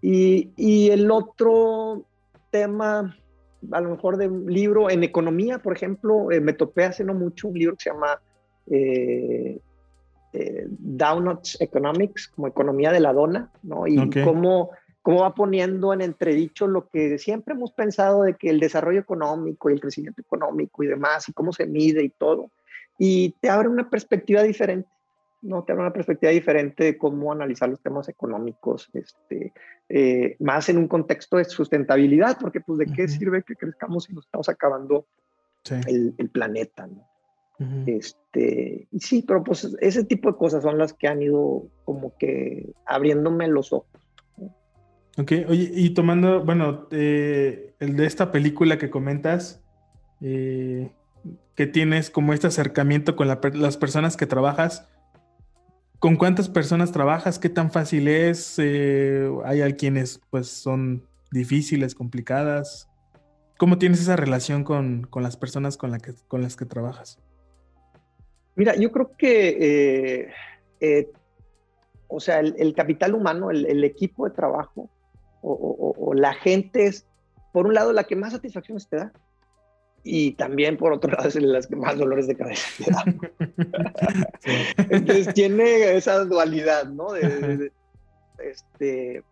y, y, el otro tema, a lo mejor de un libro en economía, por ejemplo, eh, me topé hace no mucho un libro que se llama eh, eh Donuts Economics, como economía de la dona, ¿no? Y cómo, cómo va poniendo en entredicho lo que siempre hemos pensado de que el desarrollo económico y el crecimiento económico y demás, y cómo se mide y todo. Y te abre una perspectiva diferente no tener una perspectiva diferente de cómo analizar los temas económicos, este, eh, más en un contexto de sustentabilidad, porque pues de qué sirve que crezcamos si nos estamos acabando el, planeta, ¿no? este, y sí, pero pues ese tipo de cosas son las que han ido como que abriéndome los ojos. Ok, oye, y tomando, bueno, eh, el de esta película que comentas, eh, que tienes como este acercamiento con las personas que trabajas, ¿Con cuántas personas trabajas? ¿Qué tan fácil es? Eh, ¿Hay quienes pues son difíciles, complicadas? ¿Cómo tienes esa relación con, las personas con, la que, con las que trabajas? Mira, yo creo que, eh, eh, o sea, el, capital humano, el, equipo de trabajo o, o, la gente es, por un lado, la que más satisfacciones te da y también por otro lado es las que más dolores de cabeza Entonces tiene esa dualidad, ¿no? este,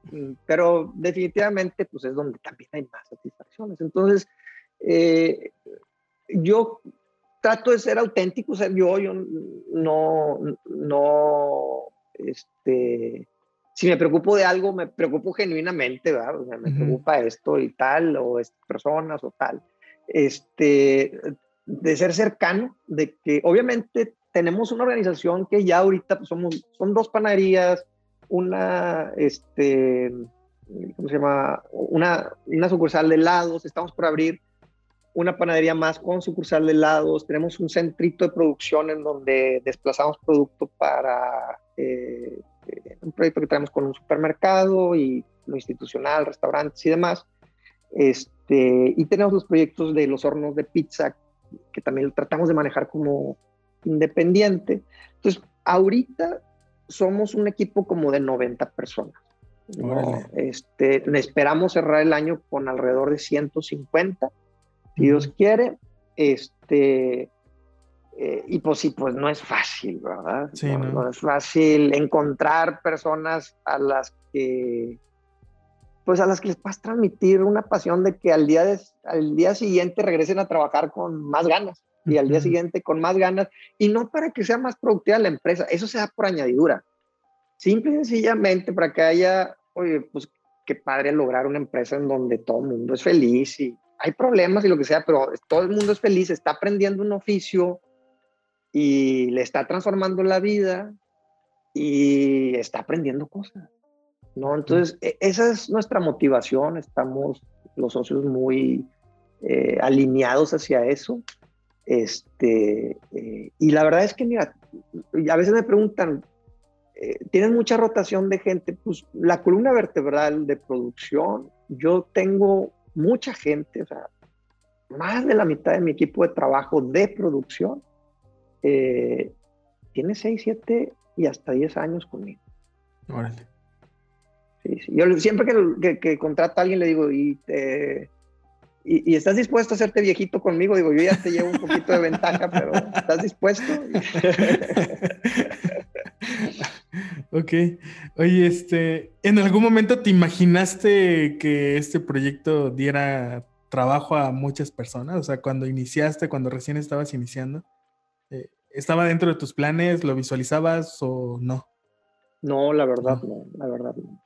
pero definitivamente pues es donde también hay más satisfacciones. Entonces, eh, yo trato de ser auténtico, o sea, yo, yo no, no, este, si me preocupo de algo, me preocupo genuinamente, ¿verdad? me preocupa esto y tal, o estas personas o tal este, de ser cercano, de que obviamente tenemos una organización que ya ahorita pues, somos, son dos panaderías, una, este, ¿cómo se llama? Una, una sucursal de helados, estamos por abrir una panadería más con sucursal de helados, tenemos un centrito de producción en donde desplazamos producto para eh, un proyecto que tenemos con un supermercado y lo institucional, restaurantes y demás. Este, y tenemos los proyectos de los hornos de pizza, que también tratamos de manejar como independiente. Entonces, ahorita somos un equipo como de 90 personas. Este, esperamos cerrar el año con alrededor de 150, si Dios quiere. Este, eh, y pues sí, pues no es fácil, ¿verdad? no, es fácil encontrar personas a las que pues a las que les puedas transmitir una pasión de que al día, al día siguiente regresen a trabajar con más ganas y al día siguiente con más ganas y no para que sea más productiva la empresa, eso se da por añadidura. Simple y sencillamente para que haya, oye, pues qué padre lograr una empresa en donde todo el mundo es feliz y hay problemas y lo que sea, pero todo el mundo es feliz, está aprendiendo un oficio y le está transformando la vida y está aprendiendo cosas. ¿No? Entonces, e, esa es nuestra motivación, estamos los socios muy eh, alineados hacia eso. Este, eh, y la verdad es que, mira, a veces me preguntan, eh, ¿tienen mucha rotación de gente? Pues la columna vertebral de producción, yo tengo mucha gente, o sea, más de la mitad de mi equipo de trabajo de producción tiene 6, 7 y hasta 10 años conmigo. Órale. Yo siempre que, que, contrato a alguien le digo, ¿y, y, estás dispuesto a hacerte viejito conmigo? Digo, yo ya te llevo un poquito de ventaja, pero ¿estás dispuesto? Ok. Oye, este, ¿en algún momento te imaginaste que este proyecto diera trabajo a muchas personas? O sea, cuando iniciaste, cuando recién estabas iniciando, eh, ¿estaba dentro de tus planes? ¿Lo visualizabas o no? No, la verdad no, la verdad no.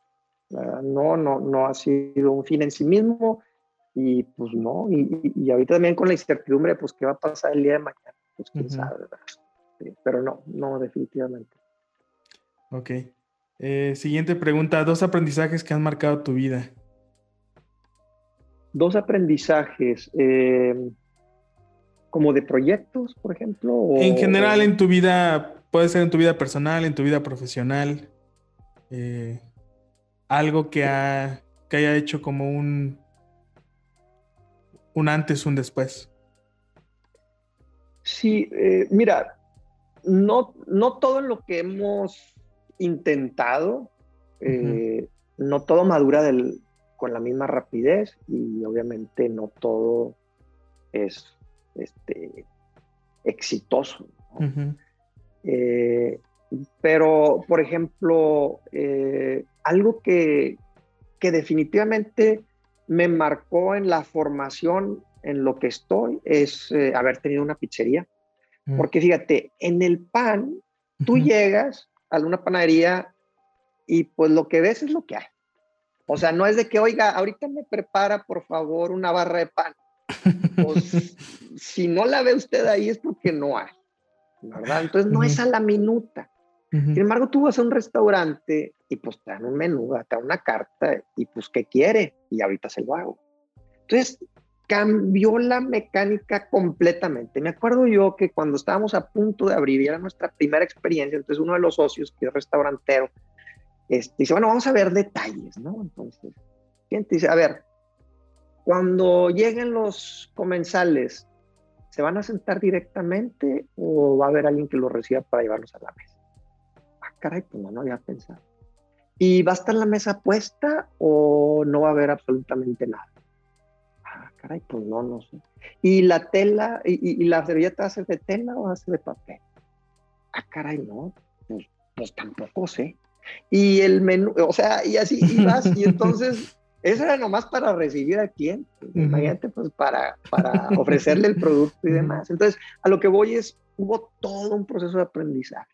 No, no, no ha sido un fin en sí mismo y pues no, y, ahorita también con la incertidumbre, pues qué va a pasar el día de mañana, pues quién sabe, pero no, no, definitivamente. Ok. Eh, siguiente pregunta, dos aprendizajes que han marcado tu vida. Dos aprendizajes, eh, como de proyectos, por ejemplo. en general, en tu vida, puede ser en tu vida personal, en tu vida profesional. Eh, algo que, ha, que haya hecho como un, un antes, un después. Sí, mira, no, no todo lo que hemos intentado, eh, no todo madura con la misma rapidez y obviamente no todo es este, exitoso. Eh, pero, por ejemplo, eh, algo que, que definitivamente me marcó en la formación en lo que estoy es haber tenido una pizzería. Porque fíjate, en el pan, tú llegas a una panadería y pues lo que ves es lo que hay. O sea, no es de que, oiga, ahorita me prepara por favor una barra de pan. Pues, si no la ve usted ahí es porque no hay, ¿verdad? Entonces no es a la minuta. Sin embargo, tú vas a un restaurante y pues te dan un menú, te dan una carta y pues, ¿qué quiere? Y ahorita se lo hago. Entonces, cambió la mecánica completamente. Me acuerdo yo que cuando estábamos a punto de abrir, y era nuestra primera experiencia, entonces uno de los socios, que es restaurantero, este, dice, bueno, vamos a ver detalles, ¿no? Entonces, ¿quién te dice? A ver, cuando lleguen los comensales, ¿se van a sentar directamente o va a haber alguien que los reciba para llevarlos a la mesa? Ah, caray, pues no, no había pensado. ¿Y va a estar la mesa puesta o no va a haber absolutamente nada? caray, pues no, no sé. ¿Y la tela, y, la servilleta hace de tela o hace de papel? Ah, caray, no, pues, pues, tampoco sé. Y el menú, o sea, y así ibas, y entonces, eso era nomás para recibir a quién, imagínate, pues para, para ofrecerle el producto y demás. Entonces, a lo que voy es, hubo todo un proceso de aprendizaje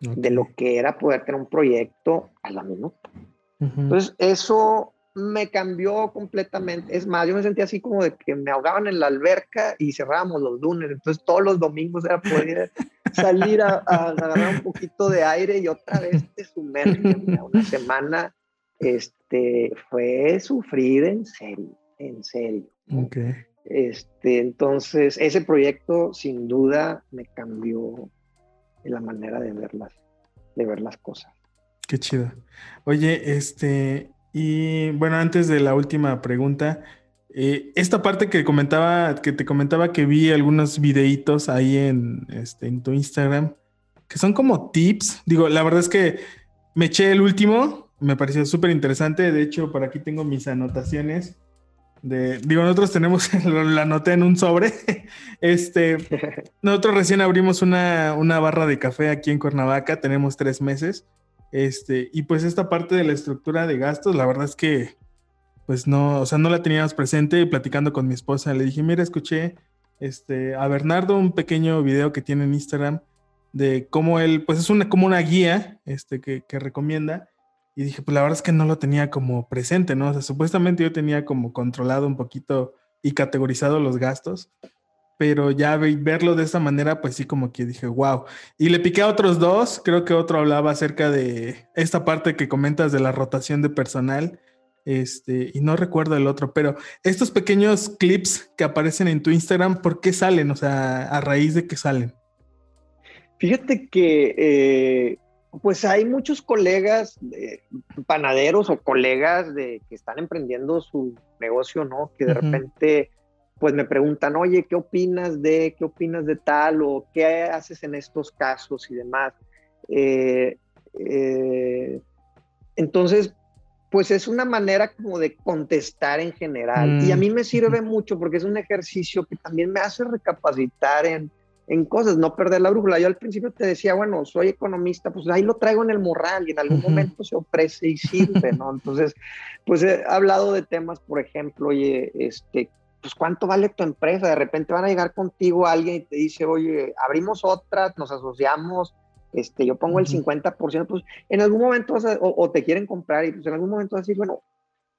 de lo que era poder tener un proyecto a la minuta. Entonces, eso me cambió completamente. Es más, yo me sentía así como de que me ahogaban en la alberca y cerrábamos los lunes. Entonces todos los domingos era poder salir a, agarrar un poquito de aire y otra vez te sumergirme. Una semana este, fue sufrir en serio, en serio. Este, entonces, ese proyecto sin duda me cambió la manera de verlas, de ver las cosas. Qué chido. Oye, este, y bueno, antes de la última pregunta, eh, esta parte que comentaba, que te comentaba que vi algunos videitos ahí en, este, en tu Instagram, que son como tips. Digo, la verdad es que me eché el último, me pareció súper interesante. De hecho, por aquí tengo mis anotaciones. De, digo, nosotros tenemos, la anoté en un sobre. Este, nosotros recién abrimos una, una barra de café aquí en Cuernavaca, tenemos tres meses. Este, y pues esta parte de la estructura de gastos, la verdad es que, pues no, o sea, no la teníamos presente. Platicando con mi esposa, le dije, mira, escuché este, a Bernardo un pequeño video que tiene en Instagram de cómo él, pues es una, como una guía este, que, que recomienda. Y dije, pues la verdad es que no lo tenía como presente, ¿no? O sea, supuestamente yo tenía como controlado un poquito y categorizado los gastos pero ya verlo de esta manera, pues sí, como que dije, wow. Y le piqué a otros dos, creo que otro hablaba acerca de esta parte que comentas de la rotación de personal, este, y no recuerdo el otro, pero estos pequeños clips que aparecen en tu Instagram, ¿por qué salen? O sea, a raíz de qué salen. Fíjate que, eh, pues hay muchos colegas, panaderos o colegas de, que están emprendiendo su negocio, ¿no? Que de repente pues me preguntan, oye, ¿qué opinas de, qué opinas de tal o qué haces en estos casos y demás? Eh, eh, entonces, pues es una manera como de contestar en general. Y a mí me mm, sirve mucho porque es un ejercicio que también me hace recapacitar en, en cosas, no perder la brújula. Yo al principio te decía, bueno, soy economista, pues ahí lo traigo en el morral y en algún momento se ofrece y sirve, ¿no? Entonces, pues he hablado de temas, por ejemplo, oye, este, pues cuánto vale tu empresa, de repente van a llegar contigo alguien y te dice, oye, abrimos otras, nos asociamos, este, yo pongo el 50%, pues en algún momento, o, te quieren comprar y pues en algún momento vas a decir, bueno,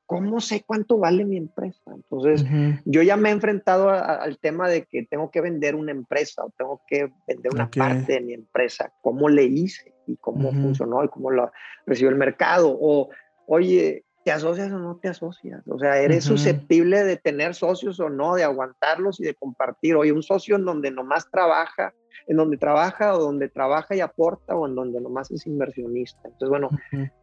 ¿cómo sé cuánto vale mi empresa? Entonces, yo ya me he enfrentado al tema de que tengo que vender una empresa o tengo que vender una parte de mi empresa, cómo le hice y cómo funcionó y cómo lo recibió el mercado. O, oye, ¿te asocias o no te asocias? O sea, ¿eres susceptible de tener socios o no, de aguantarlos y de compartir? Oye, un socio en donde nomás trabaja en donde trabaja o donde trabaja y aporta o en donde nomás es inversionista. Entonces, bueno,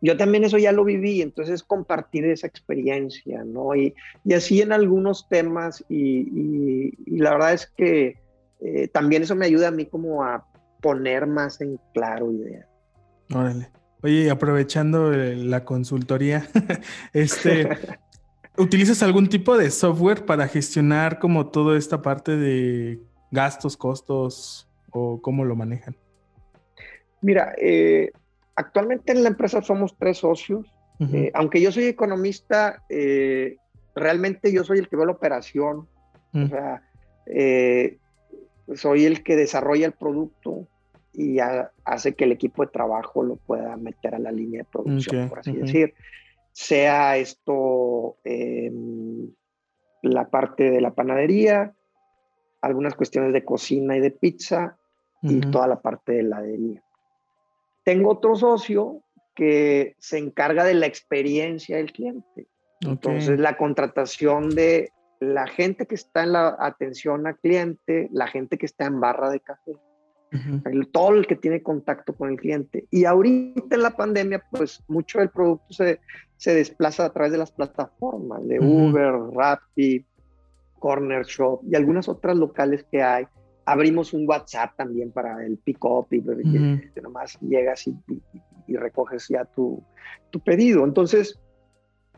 yo también eso ya lo viví, entonces compartir esa experiencia, ¿no? Y, y así en algunos temas y, y, la verdad es que eh, también eso me ayuda a mí como a poner más en claro ideas. Órale. Oye, aprovechando eh, la consultoría, este, ¿utilizas algún tipo de software para gestionar como toda esta parte de gastos, costos, o cómo lo manejan? Mira, eh, actualmente en la empresa somos tres socios. Eh, aunque yo soy economista, eh, realmente yo soy el que ve la operación. O mm. sea, soy el que desarrolla el producto y hace que el equipo de trabajo lo pueda meter a la línea de producción, por así decir. Sea esto la parte de la panadería, algunas cuestiones de cocina y de pizza y toda la parte de heladería. Tengo otro socio que se encarga de la experiencia del cliente. Entonces, la contratación de la gente que está en la atención al cliente, la gente que está en barra de café, todo el que tiene contacto con el cliente. Y ahorita en la pandemia, pues mucho del producto se, se desplaza a través de las plataformas de Uber, Rappi, Corner Shop y algunas otras locales que hay abrimos un WhatsApp también para el pick-up y, nomás llegas y, recoges ya tu, tu pedido. Entonces,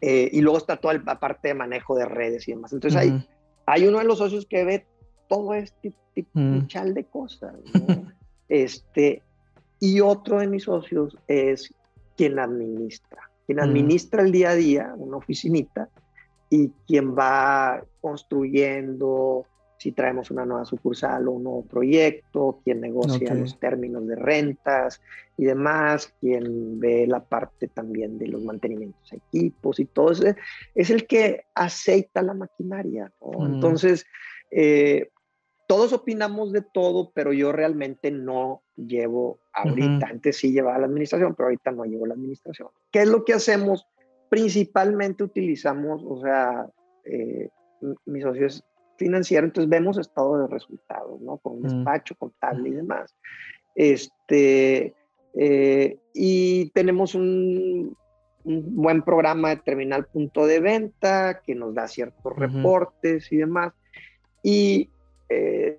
eh, y luego está toda la parte de manejo de redes y demás. Entonces, hay, hay uno de los socios que ve todo este tipo de cosas. este, y otro de mis socios es quien administra. Quien administra el día a día, una oficinita, y quien va construyendo, si traemos una nueva sucursal o un nuevo proyecto, quien negocia los términos de rentas y demás, quien ve la parte también de los mantenimientos equipos y todo eso, es el que aceita la maquinaria. Mm. Entonces, eh, todos opinamos de todo, pero yo realmente no llevo ahorita, antes sí llevaba la administración, pero ahorita no llevo la administración. ¿Qué es lo que hacemos? Principalmente utilizamos, o sea, eh, mis socios financiero, entonces vemos estado de resultados, ¿no? Con un mm. despacho contable y demás. Este, eh, y tenemos un, buen programa de terminal punto de venta que nos da ciertos reportes y demás. Y eh,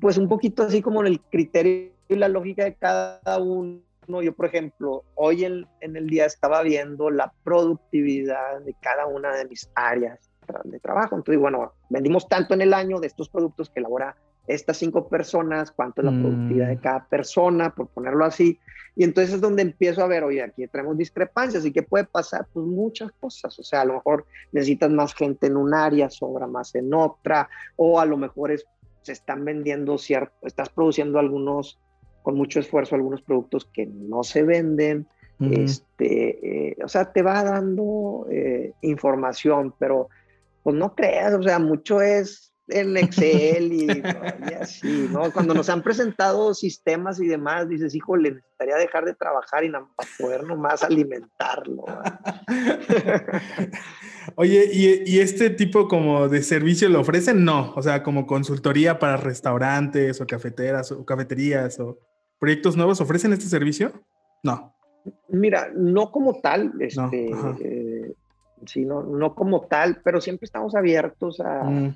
pues un poquito así como en el criterio y la lógica de cada uno. Yo, por ejemplo, hoy en, en el día estaba viendo la productividad de cada una de mis áreas de trabajo. Entonces, bueno, vendimos tanto en el año de estos productos que elabora estas cinco personas, cuánto es la productividad de mm. cada persona, por ponerlo así. Y entonces es donde empiezo a ver, oye, aquí tenemos discrepancias y qué puede pasar, pues muchas cosas. O sea, a lo mejor necesitas más gente en un área, sobra más en otra, o a lo mejor es, se están vendiendo cierto, estás produciendo algunos, con mucho esfuerzo, algunos productos que no se venden. Este, eh, o sea, te va dando eh, información, pero pues no creas, o sea, mucho es en Excel y, así, ¿no? Cuando nos han presentado sistemas y demás, dices, híjole, necesitaría dejar de trabajar y para poder nomás alimentarlo. Oye, ¿y, este tipo como de servicio lo ofrecen? No, o sea, como consultoría para restaurantes o cafeteras o cafeterías o proyectos nuevos, ¿ofrecen este servicio? No. Mira, no como tal, este, sí, no, no como tal, pero siempre estamos abiertos a, mm,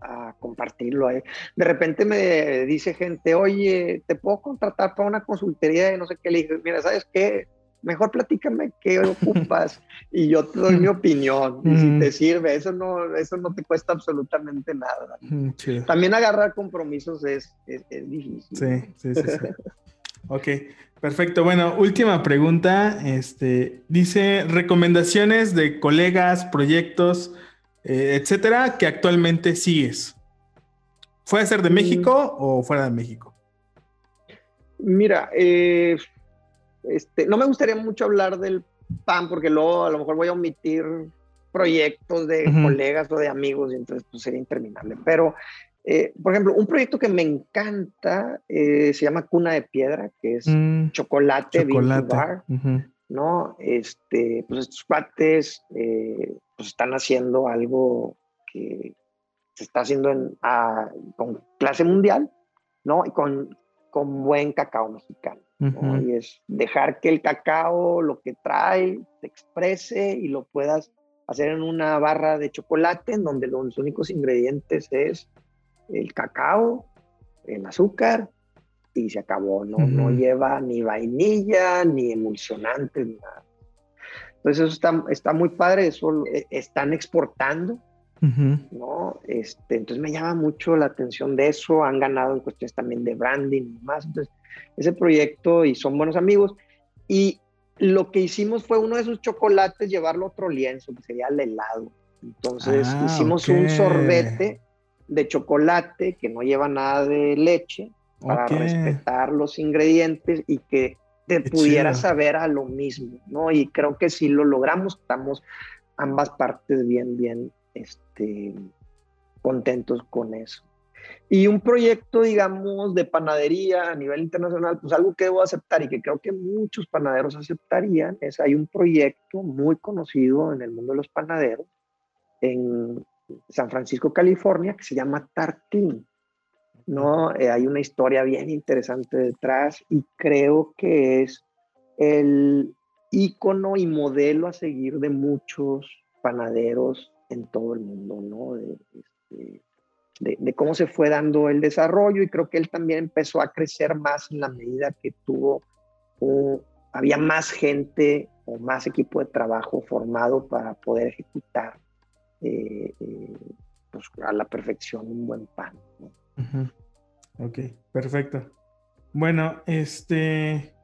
a compartirlo. ahí. De repente me dice gente, oye, ¿te puedo contratar para una consultoría de no sé qué? Le dije, mira, ¿sabes qué? mejor platícame qué ocupas y yo te doy mi opinión. Y si te sirve, eso no, eso no te cuesta absolutamente nada. También agarrar compromisos es, es, difícil. Sí, sí, sí. sí. ok, perfecto. Bueno, última pregunta. Este, dice recomendaciones de colegas, proyectos, eh, etcétera, que actualmente sigues. ¿Puede ser de mm. México o fuera de México? Mira, eh, este, no me gustaría mucho hablar del PAN porque luego a lo mejor voy a omitir proyectos de colegas o de amigos y entonces pues, sería interminable. Pero, eh, por ejemplo, un proyecto que me encanta eh, se llama Cuna de Piedra, que es mm, chocolate, chocolate. Bar, ¿no? Este, pues estos cuates pues están haciendo algo que se está haciendo en, con clase mundial, ¿no? Y con, con buen cacao mexicano. Y es dejar que el cacao, lo que trae, se exprese y lo puedas hacer en una barra de chocolate en donde los únicos ingredientes es el cacao, el azúcar y se acabó, ¿no? No lleva ni vainilla, ni emulsionantes, nada. Entonces eso está, está muy padre, eso eh, están exportando ¿no? Este, entonces me llama mucho la atención de eso, han ganado en cuestiones también de branding y más, entonces ese proyecto y son buenos amigos y lo que hicimos fue uno de esos chocolates llevarlo a otro lienzo, que sería el helado. Entonces ah, hicimos un sorbete de chocolate que no lleva nada de leche para respetar los ingredientes y que te pudiera saber a lo mismo, ¿no? Y creo que si lo logramos, estamos ambas partes bien, bien este, contentos con eso. Y un proyecto, digamos, de panadería a nivel internacional, pues algo que debo aceptar y que creo que muchos panaderos aceptarían, es hay un proyecto muy conocido en el mundo de los panaderos en San Francisco, California, que se llama Tartín. ¿no? Eh, hay una historia bien interesante detrás y creo que es el icono y modelo a seguir de muchos panaderos en todo el mundo, ¿no? Este, de, cómo se fue dando el desarrollo y creo que él también empezó a crecer más en la medida que tuvo, había más gente o más equipo de trabajo formado para poder ejecutar eh, eh, pues, a la perfección un buen pan. Ok, perfecto. Bueno, este,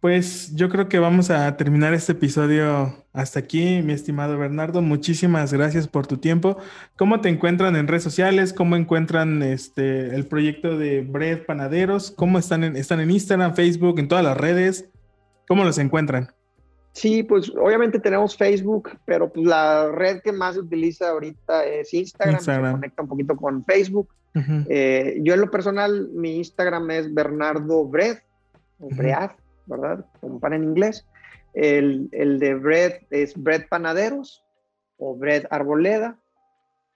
pues yo creo que vamos a terminar este episodio hasta aquí, mi estimado Bernardo. Muchísimas gracias por tu tiempo. ¿Cómo te encuentran en redes sociales? ¿Cómo encuentran este el proyecto de Bread Panaderos? ¿Cómo están en, están en Instagram, Facebook, en todas las redes? ¿Cómo los encuentran? Sí, pues obviamente tenemos Facebook, pero pues la red que más se utiliza ahorita es Instagram. Se conecta un poquito con Facebook. Eh, yo en lo personal, mi Instagram es Bernardo Bread, o Bread ¿verdad? Como pan en inglés. El, el, de bread es Bread Panaderos o Bread Arboleda.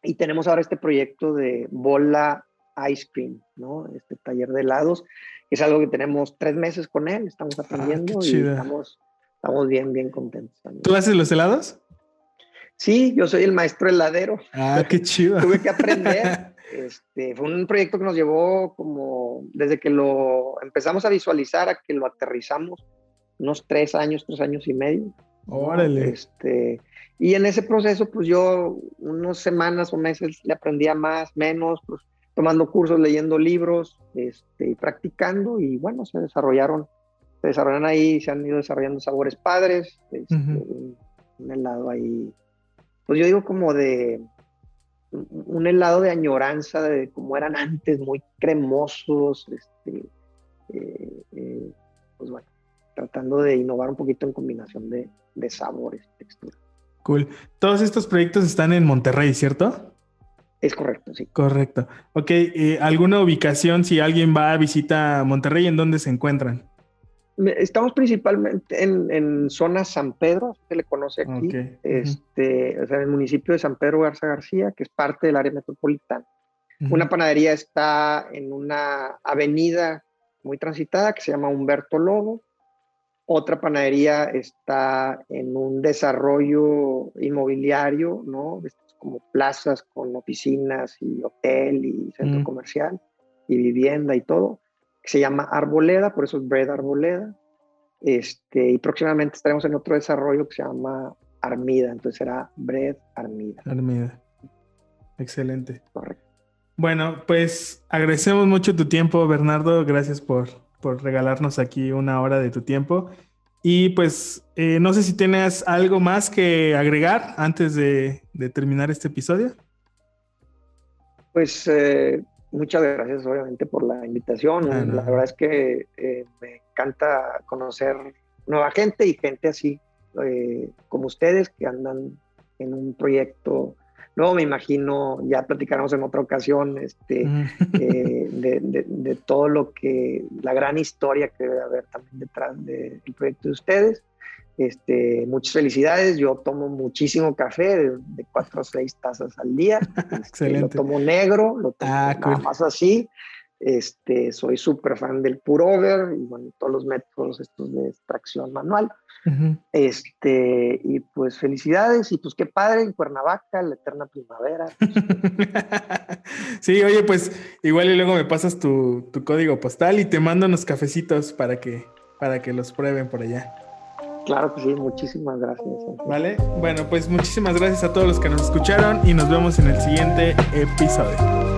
Y tenemos ahora este proyecto de Bola Ice Cream, ¿no? Este taller de helados, que es algo que tenemos tres meses con él, estamos ah, aprendiendo y estamos, estamos bien, bien contentos. ¿Tú haces los helados? Sí, yo soy el maestro heladero. Ah, qué chido. Tuve que aprender. Este, fue un proyecto que nos llevó como desde que lo empezamos a visualizar a que lo aterrizamos, unos tres años, tres años y medio. Órale. Este, y en ese proceso, pues yo unas semanas o meses le aprendía más, menos, pues tomando cursos, leyendo libros, este, practicando y bueno, se desarrollaron, se desarrollaron ahí, se han ido desarrollando sabores padres, este, un helado ahí, pues yo digo como de un helado de añoranza de cómo eran antes, muy cremosos, este, eh, eh, pues bueno, tratando de innovar un poquito en combinación de, sabores, texturas. Cool. Todos estos proyectos están en Monterrey, ¿cierto? Es correcto, sí. Correcto. Ok, eh, ¿alguna ubicación si alguien va a visitar Monterrey, en dónde se encuentran? Estamos principalmente en, zona San Pedro, se le conoce aquí, este, o sea, en el municipio de San Pedro Garza García, que es parte del área metropolitana. Una panadería está en una avenida muy transitada que se llama Humberto Lobo. Otra panadería está en un desarrollo inmobiliario, ¿no? Como plazas con oficinas y hotel y centro comercial y vivienda y todo se llama Arboleda, por eso es Bread Arboleda. Este, y próximamente estaremos en otro desarrollo que se llama Armida, entonces será Bread Armida. Armida. Excelente. Correcto. Bueno, pues agradecemos mucho tu tiempo, Bernardo. Gracias por, por regalarnos aquí una hora de tu tiempo. Y pues eh, no sé si tienes algo más que agregar antes de, terminar este episodio. Pues eh, muchas gracias obviamente por la invitación. Ah, la verdad es que eh, me encanta conocer nueva gente y gente así como ustedes que andan en un proyecto no, me imagino, ya platicaremos en otra ocasión, este, eh, de, todo lo que, la gran historia que debe haber también detrás del proyecto de ustedes. Este, muchas felicidades, yo tomo muchísimo café, de, cuatro a seis tazas al día. Este, Excelente. lo tomo negro, lo tomo ah, nada más así. Este, soy súper fan del Purover y bueno, todos los métodos estos de extracción manual. Este, y pues felicidades, y pues qué padre en Cuernavaca, la eterna primavera. sí, oye, pues igual y luego me pasas tu, código postal y te mando unos cafecitos para que, para que los prueben por allá. Claro que sí, muchísimas gracias. Vale, bueno, pues muchísimas gracias a todos los que nos escucharon y nos vemos en el siguiente episodio.